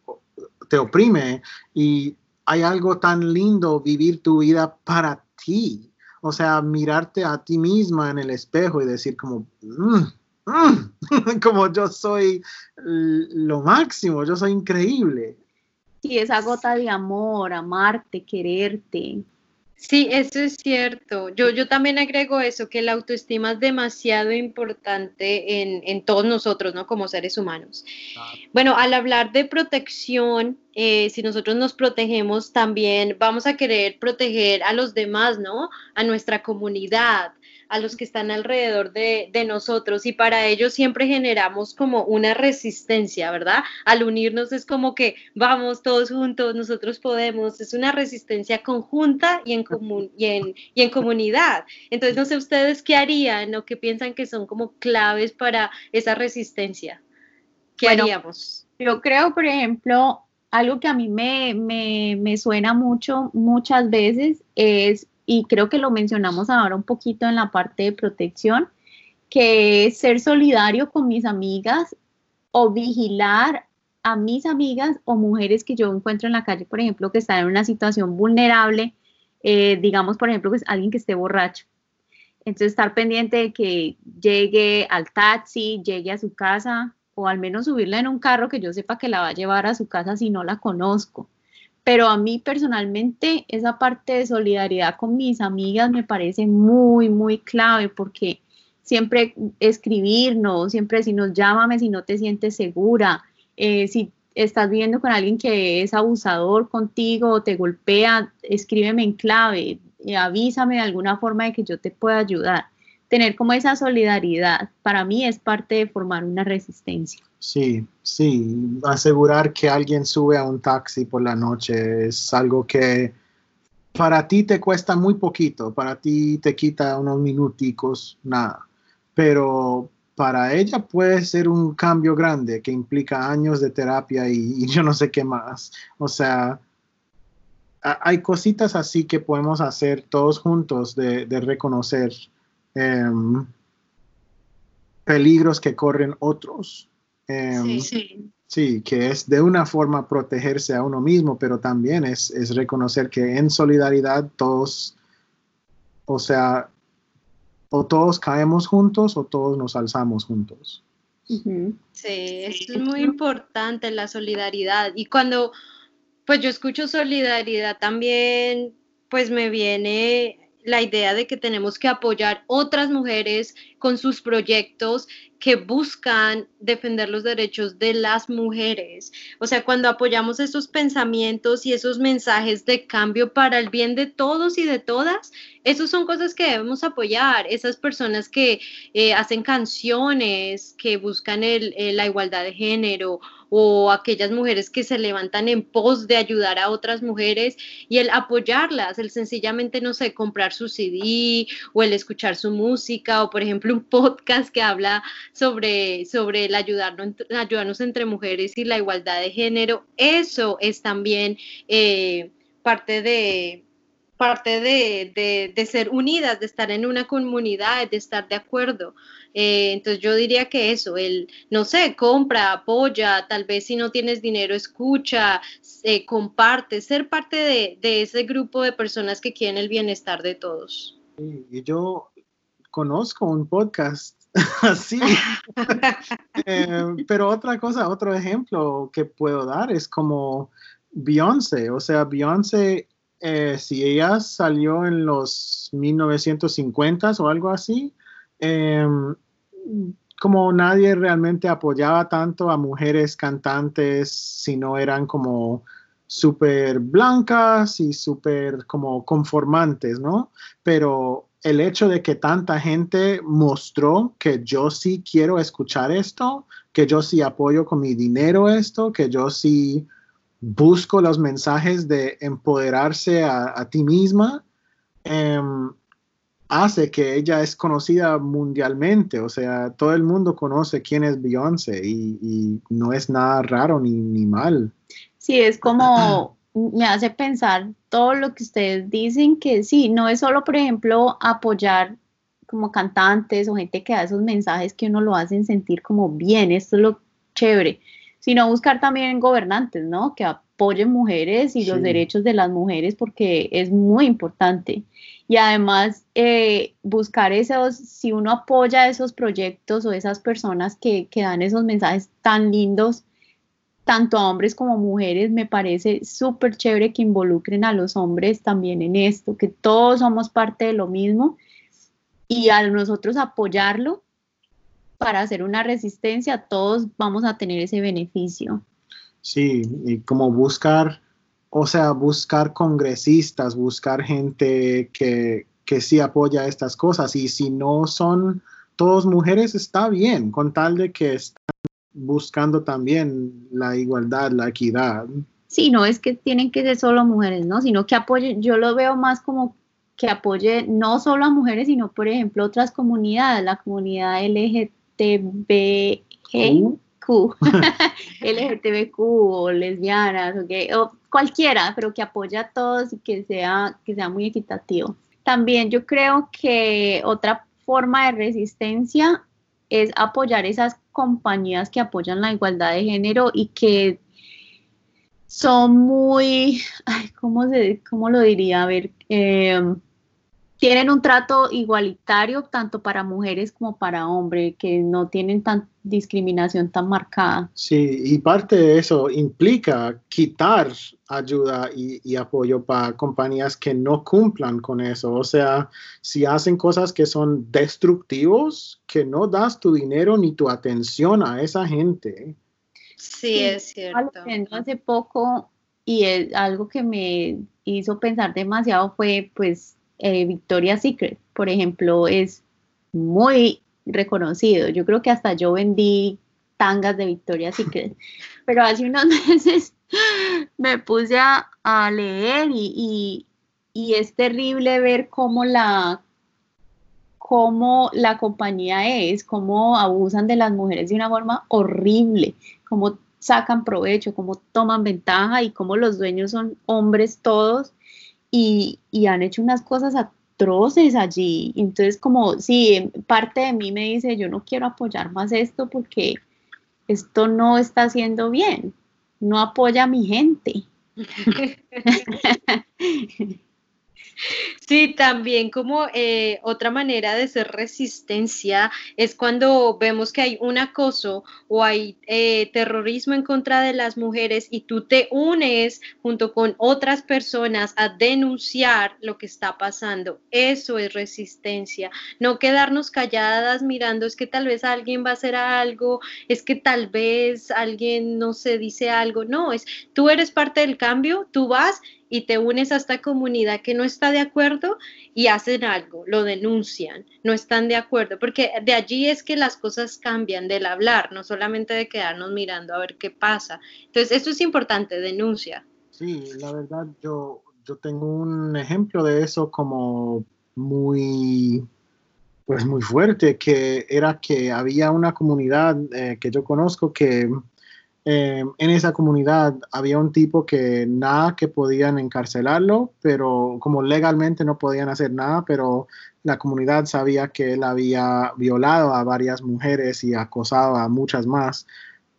S1: te oprime y hay algo tan lindo vivir tu vida para ti. O sea, mirarte a ti misma en el espejo y decir como, mm, mm", como yo soy lo máximo, yo soy increíble.
S4: Sí, esa gota de amor, amarte, quererte.
S3: Sí, eso es cierto. Yo, yo también agrego eso, que la autoestima es demasiado importante en, todos nosotros, ¿no? Como seres humanos. Bueno, al hablar de protección, eh, si nosotros nos protegemos, también vamos a querer proteger a los demás, ¿no? A nuestra comunidad, a los que están alrededor de, nosotros y para ello siempre generamos como una resistencia, ¿verdad? Al unirnos es como que vamos todos juntos, nosotros podemos, es una resistencia conjunta y en, común, y en, y en comunidad. Entonces, no sé ustedes qué harían o qué piensan que son como claves para esa resistencia. ¿Qué haríamos?
S4: Yo creo, por ejemplo, algo que a mí me, me, me suena mucho muchas veces es, y creo que lo mencionamos ahora un poquito en la parte de protección, que es ser solidario con mis amigas o vigilar a mis amigas o mujeres que yo encuentro en la calle, por ejemplo, que están en una situación vulnerable, eh, digamos, por ejemplo, pues alguien que esté borracho. Entonces, estar pendiente de que llegue al taxi, llegue a su casa, o al menos subirla en un carro que yo sepa que la va a llevar a su casa si no la conozco. Pero a mí personalmente esa parte de solidaridad con mis amigas me parece muy, muy clave porque siempre escribirnos, siempre decirnos llámame si no te sientes segura, eh, si estás viviendo con alguien que es abusador contigo o te golpea, escríbeme en clave, y avísame de alguna forma de que yo te pueda ayudar. Tener como esa solidaridad, para mí es parte de formar una resistencia.
S1: Sí, sí, asegurar que alguien sube a un taxi por la noche es algo que para ti te cuesta muy poquito, para ti te quita unos minuticos, nada, pero para ella puede ser un cambio grande que implica años de terapia y, yo no sé qué más. O sea, hay cositas así que podemos hacer todos juntos de, reconocer em, peligros que corren otros. Em, sí, sí. que es de una forma protegerse a uno mismo, pero también es, es reconocer que en solidaridad todos, o sea, o todos caemos juntos o todos nos alzamos juntos.
S3: Sí, es muy importante la solidaridad. Y cuando pues yo escucho solidaridad también, pues me viene la idea de que tenemos que apoyar otras mujeres con sus proyectos que buscan defender los derechos de las mujeres. O sea, cuando apoyamos esos pensamientos y esos mensajes de cambio para el bien de todos y de todas, esas son cosas que debemos apoyar. Esas personas que eh, hacen canciones, que buscan la igualdad de género o aquellas mujeres que se levantan en pos de ayudar a otras mujeres y el apoyarlas, el sencillamente, no sé, comprar su CD o el escuchar su música o, por ejemplo, un podcast que habla sobre, sobre el ayudarnos, ayudarnos entre mujeres y la igualdad de género. Eso es también eh, parte de parte de, de, ser unidas, de estar en una comunidad, de estar de acuerdo. Eh, entonces yo diría que eso, el, no sé, compra, apoya, tal vez si no tienes dinero, escucha, eh, comparte, ser parte de, de, ese grupo de personas que quieren el bienestar de todos.
S1: y yo conozco un podcast así. Eh, pero otra cosa, otro ejemplo que puedo dar es como Beyoncé, o sea, Beyoncé eh, si ella salió en los 1950s o algo así, em, como nadie realmente apoyaba tanto a mujeres cantantes si no eran como súper blancas y súper como conformantes, ¿no? Pero el hecho de que tanta gente mostró que yo sí quiero escuchar esto, que yo sí apoyo con mi dinero esto, que yo sí busco los mensajes de empoderarse a, ti misma, em, hace que ella es conocida mundialmente. O sea, todo el mundo conoce quién es Beyoncé y, no es nada raro ni, ni mal.
S4: Sí, es como me hace pensar todo lo que ustedes dicen, que sí, no es solo, por ejemplo, apoyar como cantantes o gente que da esos mensajes que uno lo hacen sentir como bien, esto es lo chévere, sino buscar también gobernantes, ¿no? Que apoyen mujeres y los derechos de las mujeres porque es muy importante. Y además eh, buscar esos, si uno apoya esos proyectos o esas personas que, que dan esos mensajes tan lindos, tanto a hombres como mujeres, me parece súper chévere que involucren a los hombres también en esto, que todos somos parte de lo mismo y a nosotros apoyarlo, para hacer una resistencia, todos vamos a tener ese beneficio.
S1: Sí, y como buscar, o sea, buscar congresistas, buscar gente que, que sí apoya estas cosas. Y si no son todos mujeres, está bien, con tal de que están buscando también la igualdad, la equidad.
S4: Sí, no es que tienen que ser solo mujeres, ¿no? Sino que apoyen, yo lo veo más como que apoye no solo a mujeres, sino por ejemplo otras comunidades, la comunidad LGBT LGTBQ, LGTBQ o lesbianas o, o cualquiera, pero que apoya a todos y que sea, que sea muy equitativo. También yo creo que otra forma de resistencia es apoyar esas compañías que apoyan la igualdad de género y que son muy, ¿cómo, se, cómo lo diría? A ver, eh, tienen un trato igualitario tanto para mujeres como para hombres, que no tienen tan discriminación tan marcada.
S1: Sí, y parte de eso implica quitar ayuda y, apoyo para compañías que no cumplan con eso. O sea, si hacen cosas que son destructivos, que no das tu dinero ni tu atención a esa gente.
S3: Sí, es cierto.
S4: Hace poco y algo que me hizo pensar demasiado fue pues eh, Victoria's Secret, por ejemplo, es muy reconocido. Yo creo que hasta yo vendí tangas de Victoria's Secret, pero hace unos meses me puse a, leer y, es terrible ver cómo la, cómo la compañía es, cómo abusan de las mujeres de una forma horrible, cómo sacan provecho, cómo toman ventaja y cómo los dueños son hombres todos y, han hecho unas cosas atroces allí. Entonces, como, sí, parte de mí me dice, yo no quiero apoyar más esto porque esto no está haciendo bien, no apoya a mi gente.
S3: Sí, también como eh, otra manera de ser resistencia es cuando vemos que hay un acoso o hay eh, terrorismo en contra de las mujeres y tú te unes junto con otras personas a denunciar lo que está pasando. Eso es resistencia. No quedarnos calladas mirando es que tal vez alguien va a hacer algo, es que tal vez alguien no se dice algo. No, es tú eres parte del cambio, tú vas y te unes a esta comunidad que no está de acuerdo y hacen algo, lo denuncian, no están de acuerdo, porque de allí es que las cosas cambian del hablar, no solamente de quedarnos mirando a ver qué pasa. Entonces, esto es importante, denuncia.
S1: Sí, la verdad, yo, yo tengo un ejemplo de eso como muy, pues muy fuerte, que era que había una comunidad eh, que yo conozco que Em, en esa comunidad había un tipo que nada que podían encarcelarlo, pero como legalmente no podían hacer nada, pero la comunidad sabía que él había violado a varias mujeres y acosado a muchas más.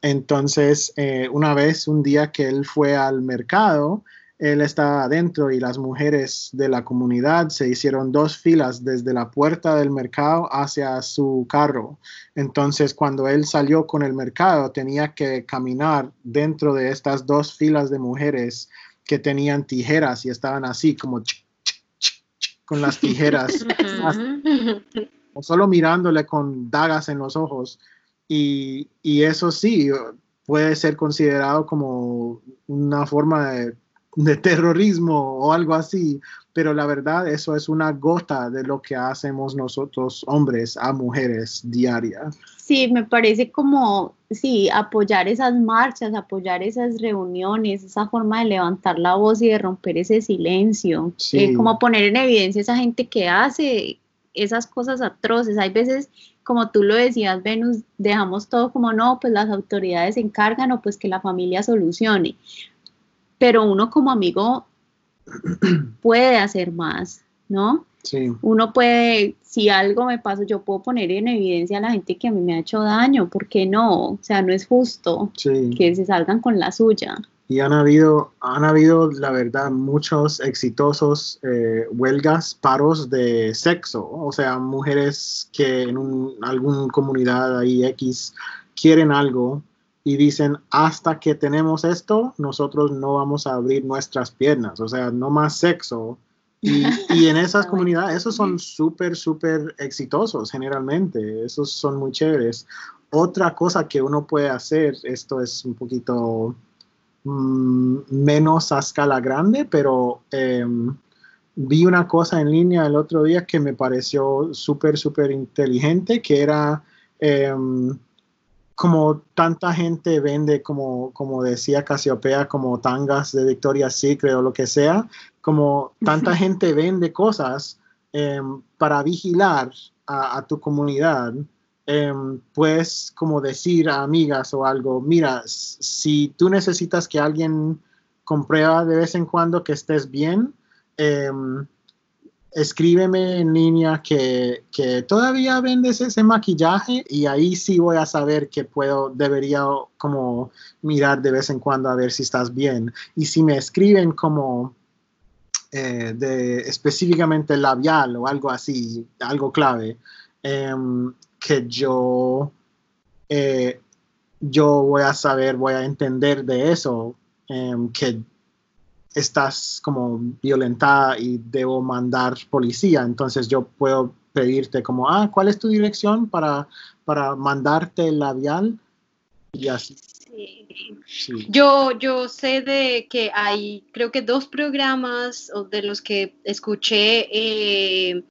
S1: Entonces, eh, una vez, un día que él fue al mercado, él estaba adentro y las mujeres de la comunidad se hicieron dos filas desde la puerta del mercado hacia su carro. Entonces, cuando él salió con el mercado, tenía que caminar dentro de estas dos filas de mujeres que tenían tijeras y estaban así como con las tijeras, o solo mirándole con dagas en los ojos. Y, y eso sí, puede ser considerado como una forma de de terrorismo o algo así, pero la verdad eso es una gota de lo que hacemos nosotros hombres a mujeres diaria.
S4: Sí, me parece como, sí, apoyar esas marchas, apoyar esas reuniones, esa forma de levantar la voz y de romper ese silencio, eh, como poner en evidencia esa gente que hace esas cosas atroces. Hay veces, como tú lo decías, Venus, dejamos todo como no, pues las autoridades se encargan o pues que la familia solucione pero uno como amigo puede hacer más, ¿no?
S1: Sí.
S4: Uno puede, si algo me pasa, yo puedo poner en evidencia a la gente que a mí me ha hecho daño, ¿por qué no? O sea, no es justo que se salgan con la suya.
S1: Y han habido, han habido, la verdad, muchos exitosos eh, huelgas, paros de sexo, o sea, mujeres que en un, alguna comunidad ahí X quieren algo y dicen, hasta que tenemos esto, nosotros no vamos a abrir nuestras piernas, o sea, no más sexo. Y, en esas comunidades, esos son súper, súper exitosos generalmente, esos son muy chéveres. Otra cosa que uno puede hacer, esto es un poquito mm, menos a escala grande, pero em, vi una cosa en línea el otro día que me pareció súper, súper inteligente, que era... Em, como tanta gente vende, como, como decía Casiopea, como tangas de Victoria's Secret o lo que sea, como tanta gente vende cosas em, para vigilar a, tu comunidad, em, puedes como decir a amigas o algo, mira, si tú necesitas que alguien comprueba de vez en cuando que estés bien, em, escríbeme en línea que, todavía vendes ese maquillaje y ahí sí voy a saber que puedo, debería como mirar de vez en cuando a ver si estás bien. Y si me escriben como eh, de específicamente labial o algo así, algo clave, em, que yo, eh, yo voy a saber, voy a entender de eso, em, que estás como violentada y debo mandar policía, entonces yo puedo pedirte como, ah, ¿cuál es tu dirección para, para mandarte el labial? Y así.
S3: Yo, yo sé de que hay, creo que dos programas de los que escuché eh,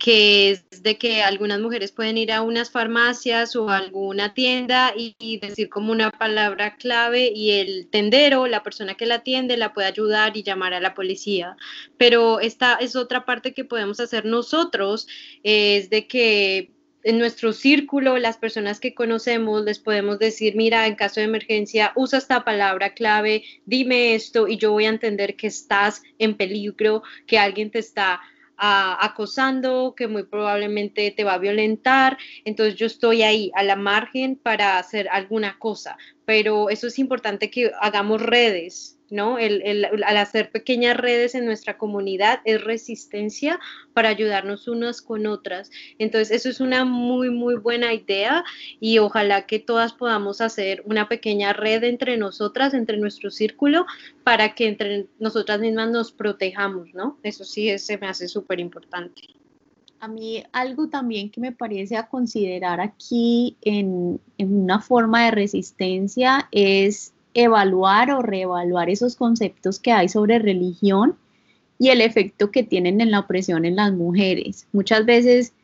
S3: que es de que algunas mujeres pueden ir a unas farmacias o alguna tienda y, decir como una palabra clave y el tendero, la persona que la atiende, la puede ayudar y llamar a la policía. Pero esta es otra parte que podemos hacer nosotros, es de que en nuestro círculo, las personas que conocemos, les podemos decir, mira, en caso de emergencia, usa esta palabra clave, dime esto y yo voy a entender que estás en peligro, que alguien te está acosando, que muy probablemente te va a violentar. Entonces yo estoy ahí a la margen para hacer alguna cosa, pero eso es importante que hagamos redes, ¿no? El, al hacer pequeñas redes en nuestra comunidad es resistencia para ayudarnos unas con otras. Entonces, eso es una muy, muy buena idea y ojalá que todas podamos hacer una pequeña red entre nosotras, entre nuestro círculo, para que entre nosotras mismas nos protejamos, ¿no? Eso sí se me hace súper importante.
S4: A mí algo también que me parece a considerar aquí en, en una forma de resistencia es evaluar o reevaluar esos conceptos que hay sobre religión y el efecto que tienen en la opresión en las mujeres. Muchas veces,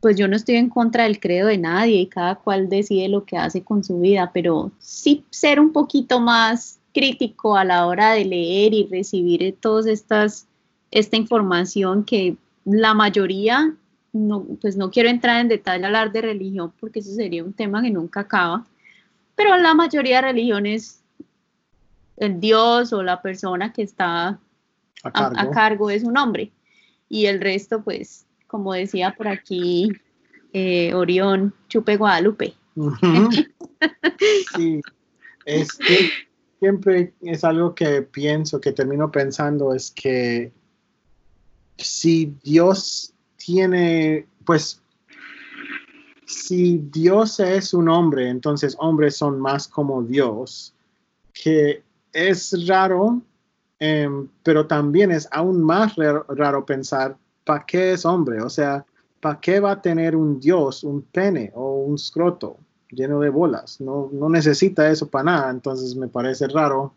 S4: pues yo no estoy en contra del credo de nadie y cada cual decide lo que hace con su vida, pero sí ser un poquito más crítico a la hora de leer y recibir todas estas esta información que la mayoría no, pues no quiero entrar en detalle a hablar de religión porque eso sería un tema que nunca acaba, pero la mayoría de religiones, el Dios o la persona que está a cargo, es un hombre. Y el resto, pues, como decía por aquí eh, Orión, chupe Guadalupe.
S1: sí, este, siempre es algo que pienso, que termino pensando, es que si Dios tiene, pues, si Dios es un hombre, entonces hombres son más como Dios, que es raro, em, pero también es aún más raro, pensar, ¿para qué es hombre? O sea, ¿para qué va a tener un Dios un pene o un scroto lleno de bolas? No, no necesita eso para nada, entonces me parece raro,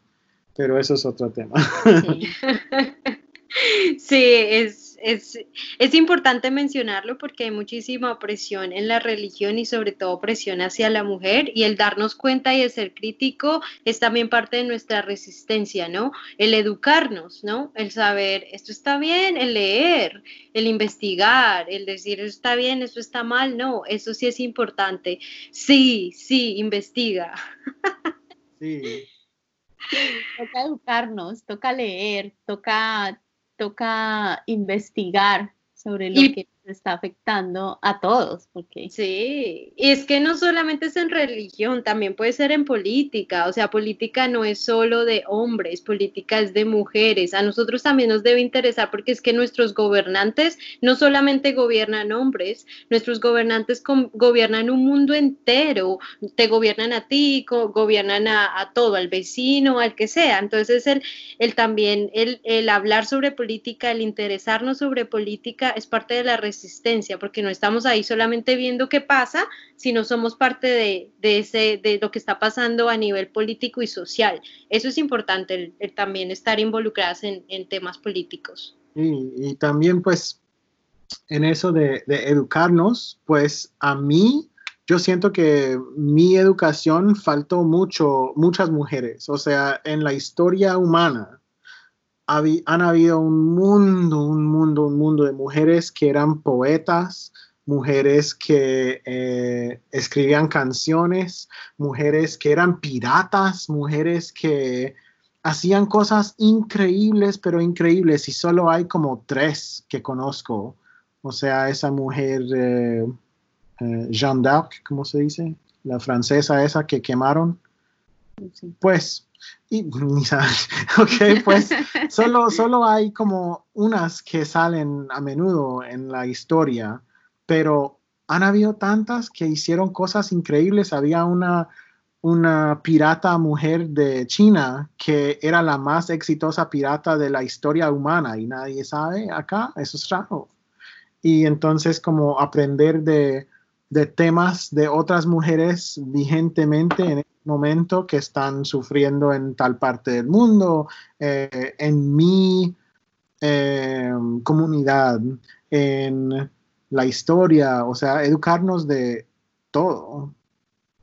S1: pero eso es otro tema.
S3: Sí, sí es es, es, importante mencionarlo porque hay muchísima opresión en la religión y sobre todo opresión hacia la mujer y el darnos cuenta y el ser crítico es también parte de nuestra resistencia, ¿no? El educarnos, ¿no? El saber, esto está bien, el leer, el investigar, el decir, esto está bien, esto está mal, no, eso sí es importante. Sí, sí, investiga.
S4: Sí. Toca educarnos, toca leer, toca toca investigar sobre lo que está afectando a todos. Porque...
S3: Sí, y es que no solamente es en religión, también puede ser en política, o sea, política no es solo de hombres, política es de mujeres, a nosotros también nos debe interesar porque es que nuestros gobernantes no solamente gobiernan hombres, nuestros gobernantes gobiernan un mundo entero, te gobiernan a ti, gobiernan a, todo, al vecino, al que sea, entonces el, el también el, el hablar sobre política, el interesarnos sobre política es parte de la resistencia, porque no estamos ahí solamente viendo qué pasa, sino somos parte de, ese, de lo que está pasando a nivel político y social. Eso es importante, el, también estar involucradas en, temas políticos.
S1: Y, también pues en eso de, de educarnos, pues a mí yo siento que mi educación faltó mucho, muchas mujeres, o sea, en la historia humana han habido un mundo, un mundo, un mundo de mujeres que eran poetas, mujeres que eh, escribían canciones, mujeres que eran piratas, mujeres que hacían cosas increíbles, pero increíbles, y solo hay como tres que conozco. O sea, esa mujer, eh, eh, Jeanne d'Arc, ¿cómo se dice? La francesa esa que quemaron. Pues, y, ok, pues solo, solo hay como unas que salen a menudo en la historia pero han habido tantas que hicieron cosas increíbles. Había una, una pirata mujer de China que era la más exitosa pirata de la historia humana y nadie sabe acá, eso es raro. Y entonces como aprender de, temas de otras mujeres vigentemente en momento que están sufriendo en tal parte del mundo, eh, en mi eh, comunidad, en la historia, o sea, educarnos de todo.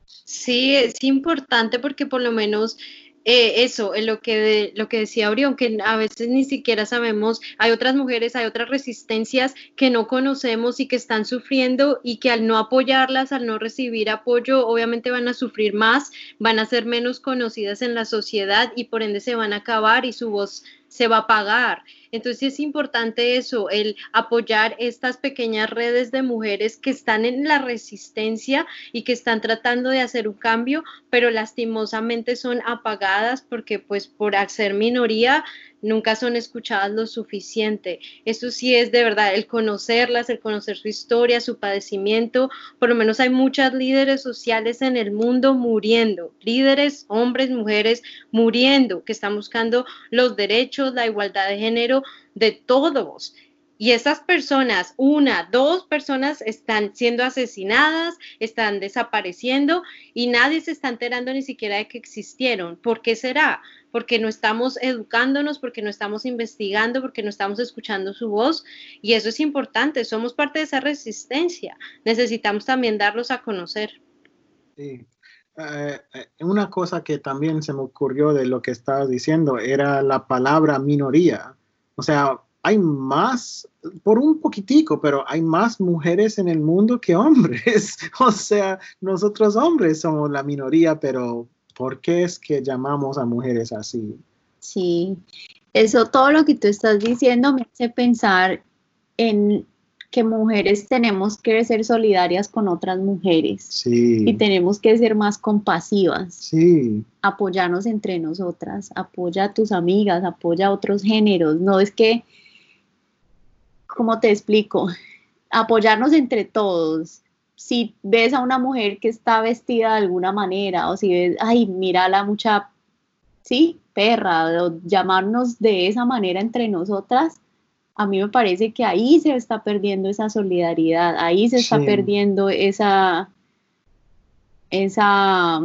S3: Sí, es importante porque por lo menos eh, eso, en lo que, lo que decía Orión, que a veces ni siquiera sabemos, hay otras mujeres, hay otras resistencias que no conocemos y que están sufriendo y que al no apoyarlas, al no recibir apoyo, obviamente van a sufrir más, van a ser menos conocidas en la sociedad y por ende se van a acabar y su voz se va a pagar. Entonces es importante eso, el apoyar estas pequeñas redes de mujeres que están en la resistencia y que están tratando de hacer un cambio, pero lastimosamente son apagadas porque pues por ser minoría nunca son escuchadas lo suficiente. Eso sí es de verdad, el conocerlas, el conocer su historia, su padecimiento. Por lo menos hay muchas líderes sociales en el mundo muriendo, líderes, hombres, mujeres, muriendo, que están buscando los derechos, la igualdad de género de todos. Y esas personas, una, dos personas están siendo asesinadas, están desapareciendo y nadie se está enterando ni siquiera de que existieron. ¿Por qué será? Porque no estamos educándonos, porque no estamos investigando, porque no estamos escuchando su voz. Y eso es importante, somos parte de esa resistencia. Necesitamos también darlos a conocer.
S1: Sí. Eh, eh, una cosa que también se me ocurrió de lo que estabas diciendo era la palabra minoría. O sea, hay más, por un poquitico, pero hay más mujeres en el mundo que hombres. O sea, nosotros hombres somos la minoría, pero ¿por qué es que llamamos a mujeres así?
S4: Sí, eso todo lo que tú estás diciendo me hace pensar en que mujeres tenemos que ser solidarias con otras mujeres
S1: sí.
S4: y tenemos que ser más compasivas.
S1: Sí.
S4: Apoyarnos entre nosotras, apoya a tus amigas, apoya a otros géneros. No es que ¿cómo te explico? Apoyarnos entre todos. Si ves a una mujer que está vestida de alguna manera, o si ves, ay, mira la mucha, sí, perra, o llamarnos de esa manera entre nosotras, a mí me parece que ahí se está perdiendo esa solidaridad, ahí se está perdiendo esa, esa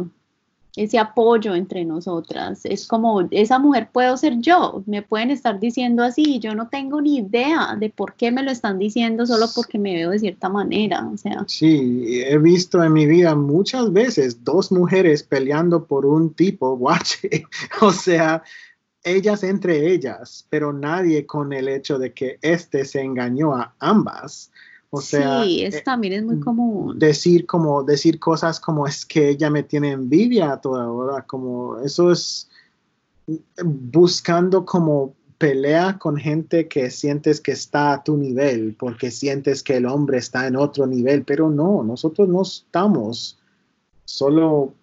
S4: ese apoyo entre nosotras. Es como, esa mujer puedo ser yo, me pueden estar diciendo así, yo no tengo ni idea de por qué me lo están diciendo solo porque me veo de cierta manera, o sea.
S1: Sí, he visto en mi vida muchas veces dos mujeres peleando por un tipo, guache, o sea, ellas entre ellas, pero nadie con el hecho de que este se engañó a ambas. O sea,
S4: sí, eso eh, también es muy mm, común.
S1: Decir como, decir cosas como es que ella me tiene envidia a toda hora, como eso es buscando como pelea con gente que sientes que está a tu nivel, porque sientes que el hombre está en otro nivel, pero no, nosotros no estamos, solo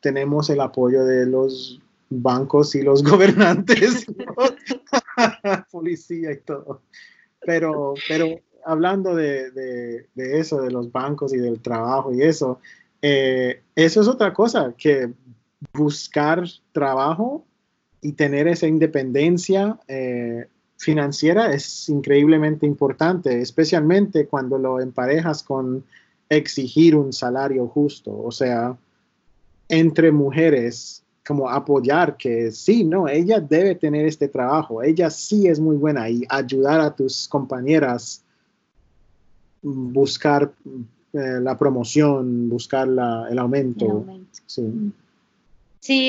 S1: tenemos el apoyo de los bancos y los gobernantes, policía y todo. Pero, pero hablando de, eso, de los bancos y del trabajo y eso, eh, eso es otra cosa, que buscar trabajo y tener esa independencia eh, financiera es increíblemente importante, especialmente cuando lo emparejas con exigir un salario justo, o sea, entre mujeres como apoyar que sí, no, ella debe tener este trabajo, ella sí es muy buena y ayudar a tus compañeras buscar eh, la promoción, buscar el aumento.
S3: Sí.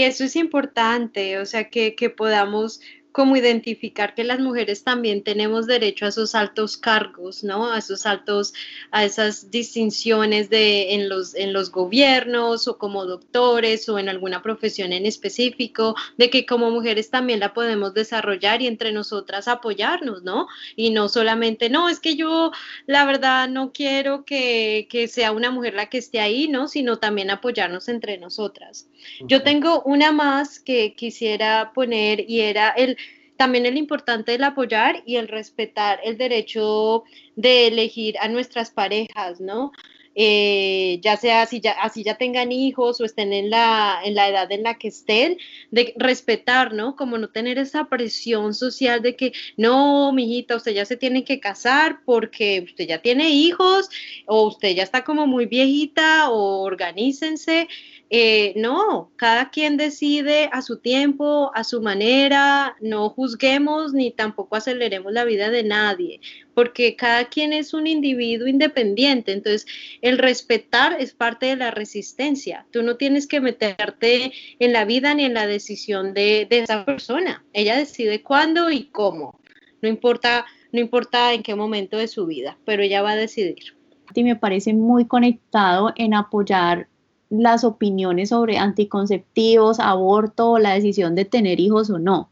S3: eso es importante, o sea, que, podamos como identificar que las mujeres también tenemos derecho a esos altos cargos, ¿no? A esos altos, a esas distinciones de, en, los, en los gobiernos o como doctores o en alguna profesión en específico, de que como mujeres también la podemos desarrollar y entre nosotras apoyarnos, ¿no? Y no solamente, no, es que yo la verdad no quiero que, que sea una mujer la que esté ahí, ¿no? Sino también apoyarnos entre nosotras. Yo tengo una más que quisiera poner y era el también el importante del apoyar y el respetar el derecho de elegir a nuestras parejas, ¿no? Eh, ya sea así ya, así ya tengan hijos o estén en la, en la edad en la que estén, de respetar, ¿no? Como no tener esa presión social de que, no, mijita, usted ya se tiene que casar porque usted ya tiene hijos o usted ya está como muy viejita o organícense. Eh, no, cada quien decide a su tiempo, a su manera, no juzguemos ni tampoco aceleremos la vida de nadie, porque cada quien es un individuo independiente, entonces el respetar es parte de la resistencia, tú no tienes que meterte en la vida ni en la decisión de, de esa persona, ella decide cuándo y cómo, no importa, no importa en qué momento de su vida, pero ella va a decidir.
S4: Y me parece muy conectado en apoyar las opiniones sobre anticonceptivos, aborto, la decisión de tener hijos o no.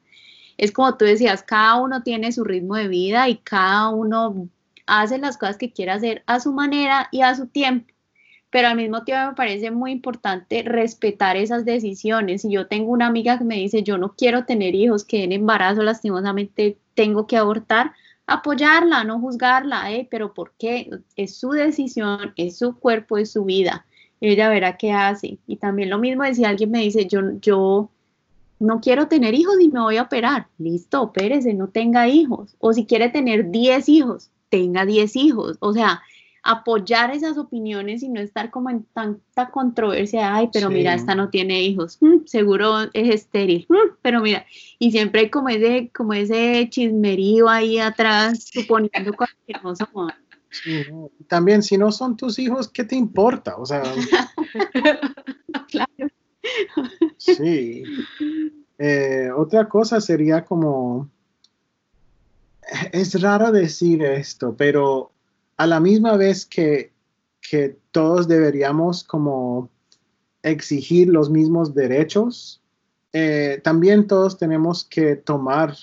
S4: Es como tú decías, cada uno tiene su ritmo de vida y cada uno hace las cosas que quiere hacer a su manera y a su tiempo. Pero al mismo tiempo me parece muy importante respetar esas decisiones. Si yo tengo una amiga que me dice, yo no quiero tener hijos, que en embarazo lastimosamente tengo que abortar, apoyarla, no juzgarla, ¿eh? pero ¿por qué? Es su decisión, es su cuerpo, es su vida ella verá qué hace. Y también lo mismo si alguien me dice, yo, yo no quiero tener hijos y me voy a operar. Listo, opérese, no tenga hijos. O si quiere tener 10 hijos, tenga 10 hijos. O sea, apoyar esas opiniones y no estar como en tanta controversia, ay, pero mira, esta no tiene hijos, mm, seguro es estéril, mm, pero mira, y siempre hay como ese, como ese chismerío ahí atrás, suponiendo cualquier cosa.
S1: También, si no son tus hijos, ¿qué te importa? O sea. claro. Sí. Eh, otra cosa sería como. Es raro decir esto, pero a la misma vez que, que todos deberíamos como exigir los mismos derechos, eh, también todos tenemos que tomar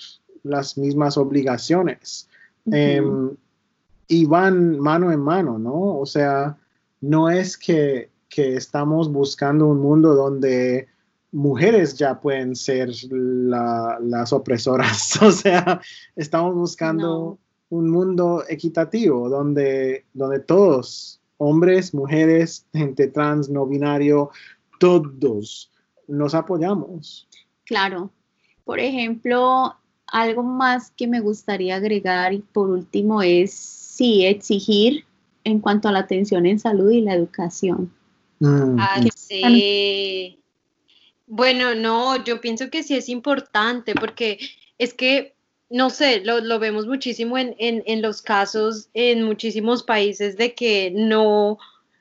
S1: las mismas obligaciones y van mano en mano, ¿no? O sea, no es que, estamos buscando un mundo donde mujeres ya pueden ser las opresoras, o sea, estamos buscando un mundo equitativo donde, donde todos, hombres, mujeres, gente trans, no binario, todos nos apoyamos.
S4: Claro. Por ejemplo, algo más que me gustaría agregar y por último es sí exigir en cuanto a la atención en salud y la educación.
S3: Mm, ah, sí. Bueno, no, yo pienso que sí es importante porque es que, no sé, lo, vemos muchísimo en, en, los casos en muchísimos países de que no,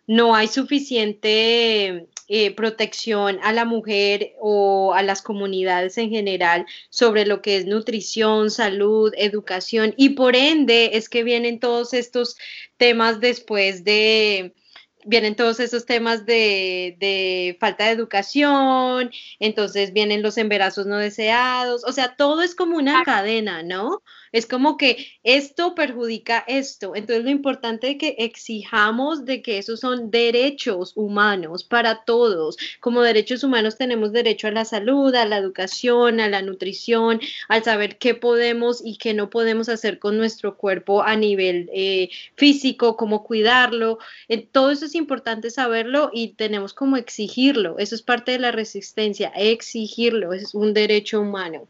S3: no hay suficiente eh, protección a la mujer o a las comunidades en general sobre lo que es nutrición, salud, educación y por ende es que vienen todos estos temas después de vienen todos esos temas de, de, falta de educación, entonces vienen los embarazos no deseados, o sea, todo es como una cadena, ¿no? Es como que esto perjudica esto. Entonces lo importante es que exijamos de que esos son derechos humanos para todos. Como derechos humanos tenemos derecho a la salud, a la educación, a la nutrición, al saber qué podemos y qué no podemos hacer con nuestro cuerpo a nivel eh, físico, cómo cuidarlo. Todo eso es importante saberlo y tenemos como exigirlo. Eso es parte de la resistencia, exigirlo, es un derecho humano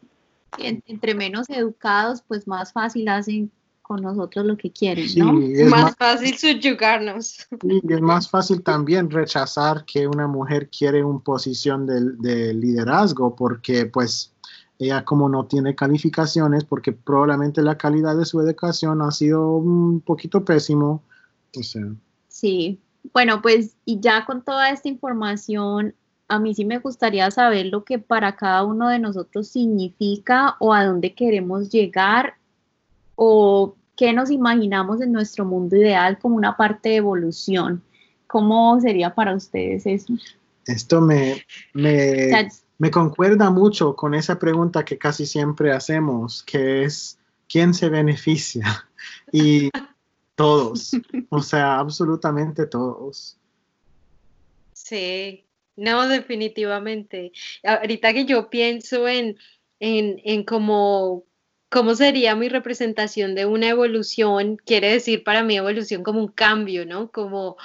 S4: entre menos educados, pues más fácil hacen con nosotros lo que quieren, ¿no?
S3: Es más, fácil subyugarnos.
S1: Y es más fácil también rechazar que una mujer quiere una posición de, liderazgo porque pues ella como no tiene calificaciones porque probablemente la calidad de su educación ha sido un poquito pésimo. O sea.
S4: Sí, bueno, pues y ya con toda esta información a mí sí me gustaría saber lo que para cada uno de nosotros significa o a dónde queremos llegar o qué nos imaginamos en nuestro mundo ideal como una parte de evolución. ¿Cómo sería para ustedes eso?
S1: Esto me, me, concuerda mucho con esa pregunta que casi siempre hacemos, que es, ¿quién se beneficia? Y todos, o sea, absolutamente todos.
S3: Sí, no, definitivamente. Ahorita que yo pienso en, en, en cómo, cómo sería mi representación de una evolución, quiere decir para mí evolución como un cambio, ¿no? Como,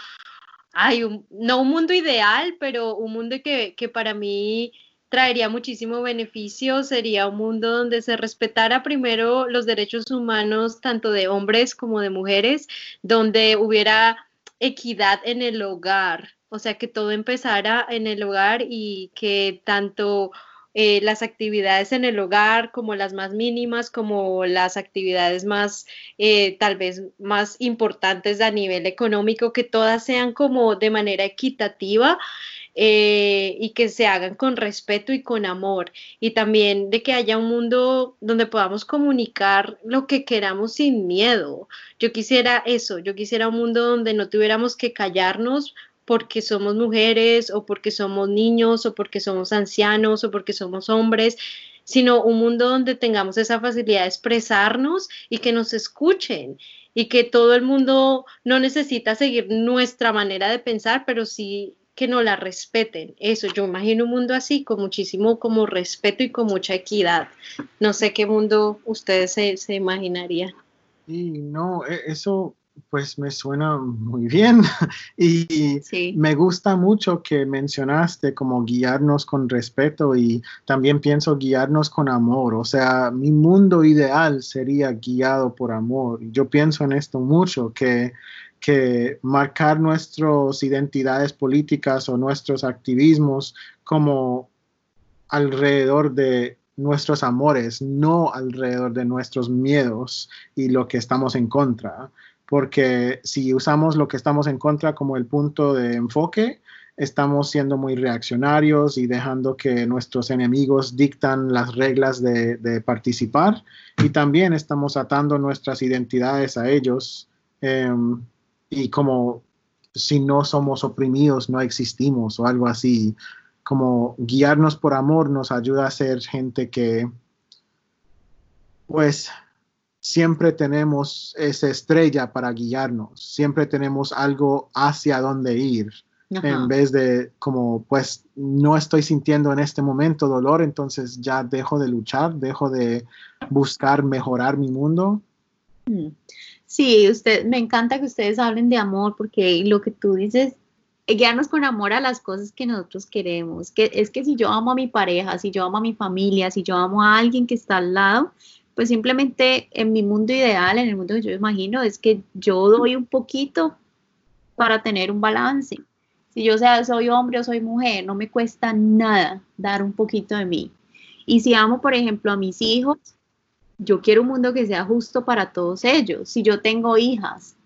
S3: hay un, no un mundo ideal, pero un mundo que, que para mí traería muchísimo beneficio, sería un mundo donde se respetara primero los derechos humanos tanto de hombres como de mujeres, donde hubiera equidad en el hogar, o sea, que todo empezara en el hogar y que tanto eh, las actividades en el hogar como las más mínimas, como las actividades más, eh, tal vez más importantes a nivel económico, que todas sean como de manera equitativa. Eh, y que se hagan con respeto y con amor y también de que haya un mundo donde podamos comunicar lo que queramos sin miedo. Yo quisiera eso, yo quisiera un mundo donde no tuviéramos que callarnos porque somos mujeres o porque somos niños o porque somos ancianos o porque somos hombres, sino un mundo donde tengamos esa facilidad de expresarnos y que nos escuchen y que todo el mundo no necesita seguir nuestra manera de pensar, pero sí que nos la respeten. Eso, yo imagino un mundo así, con muchísimo como respeto y con mucha equidad. No sé qué mundo ustedes se, se imaginarían.
S1: Y no, e, eso pues me suena muy bien y me gusta mucho que mencionaste como guiarnos con respeto y también pienso guiarnos con amor. O sea, mi mundo ideal sería guiado por amor. Yo pienso en esto mucho, que, que marcar nuestras identidades políticas o nuestros activismos como alrededor de nuestros amores, no alrededor de nuestros miedos y lo que estamos en contra porque si usamos lo que estamos en contra como el punto de enfoque, estamos siendo muy reaccionarios y dejando que nuestros enemigos dictan las reglas de, participar. Y también estamos atando nuestras identidades a ellos em, y como si no somos oprimidos no existimos o algo así, como guiarnos por amor nos ayuda a ser gente que pues siempre tenemos esa estrella para guiarnos, siempre tenemos algo hacia dónde ir. En vez de como, pues no estoy sintiendo en este momento dolor, entonces ya dejo de luchar, dejo de buscar mejorar mi mundo.
S4: Mm. Sí, usted, me encanta que ustedes hablen de amor porque lo que tú dices, guiarnos con amor a las cosas que nosotros queremos, que es que si yo amo a mi pareja, si yo amo a mi familia, si yo amo a alguien que está al lado, pues simplemente en mi mundo ideal, en el mundo que yo imagino, es que yo doy un poquito para tener un balance. Si yo soy hombre o soy mujer, no me cuesta nada dar un poquito de mí. Y si amo, por ejemplo, a mis hijos, yo quiero un mundo que sea justo para todos ellos. Si yo tengo hijas,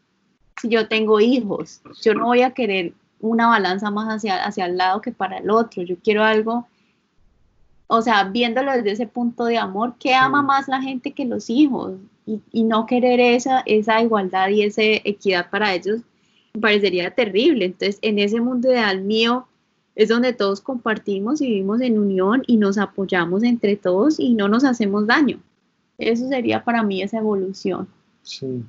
S4: si yo tengo hijos, yo no voy a querer una balanza más hacia, hacia el lado que para el otro. Yo quiero algo o sea, viéndolo desde ese punto de amor, ¿qué ama más la gente que los hijos? Y, no querer esa, esa igualdad y esa equidad para ellos me parecería terrible. Entonces, en ese mundo ideal mío es donde todos compartimos y vivimos en unión y nos apoyamos entre todos y no nos hacemos daño. Eso sería para mí esa evolución.
S1: Sí.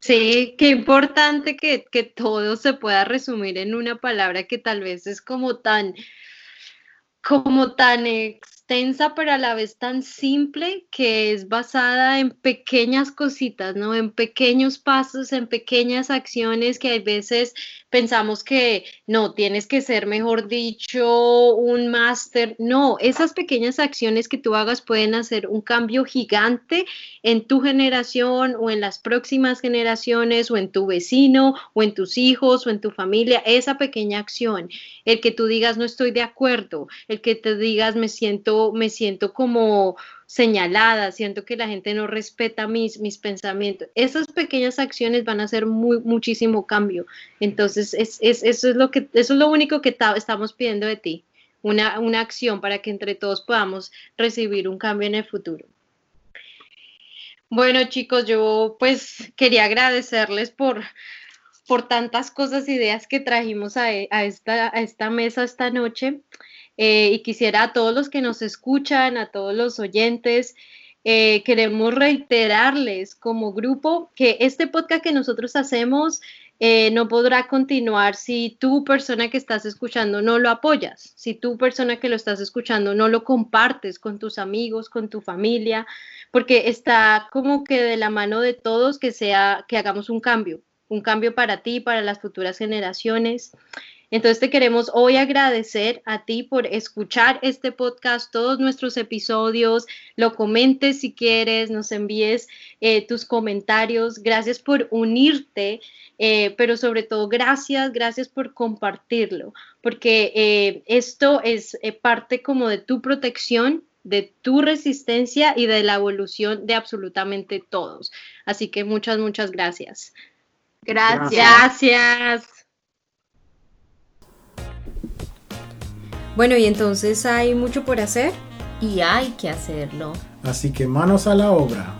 S3: Sí, qué importante que, que todo se pueda resumir en una palabra que tal vez es como tan como tan extensa, pero a la vez tan simple, que es basada en pequeñas cositas, ¿no? En pequeños pasos, en pequeñas acciones que a veces pensamos que no, tienes que ser, mejor dicho, un máster. No, esas pequeñas acciones que tú hagas pueden hacer un cambio gigante en tu generación o en las próximas generaciones o en tu vecino o en tus hijos o en tu familia. Esa pequeña acción, el que tú digas no estoy de acuerdo, el que te digas me siento, me siento como señalada, siento que la gente no respeta mis, mis pensamientos. Esas pequeñas acciones van a hacer muy, muchísimo cambio. Entonces, es, eso, es lo que, eso es lo único que estamos pidiendo de ti. una, una acción para que entre todos podamos recibir un cambio en el futuro. Bueno, chicos, yo pues quería agradecerles por, por tantas cosas, ideas que trajimos a, esta, a esta mesa esta noche. Eh, y quisiera a todos los que nos escuchan, a todos los oyentes, eh, queremos reiterarles como grupo que este podcast que nosotros hacemos eh, no podrá continuar si tú, persona que estás escuchando, no lo apoyas, si tú, persona que lo estás escuchando, no lo compartes con tus amigos, con tu familia, porque está como que de la mano de todos que sea, que hagamos un cambio, un cambio para ti, para las futuras generaciones. Entonces te queremos hoy agradecer a ti por escuchar este podcast, todos nuestros episodios, lo comentes si quieres, nos envíes eh, tus comentarios. Gracias por unirte, eh, pero sobre todo gracias, gracias por compartirlo, porque eh, esto es parte como de tu protección de tu resistencia y de la evolución de absolutamente todos. Así que muchas, muchas gracias.
S4: Gracias.
S3: Gracias.
S2: Bueno, y entonces hay mucho por hacer y hay que hacerlo.
S1: Así que manos a la obra.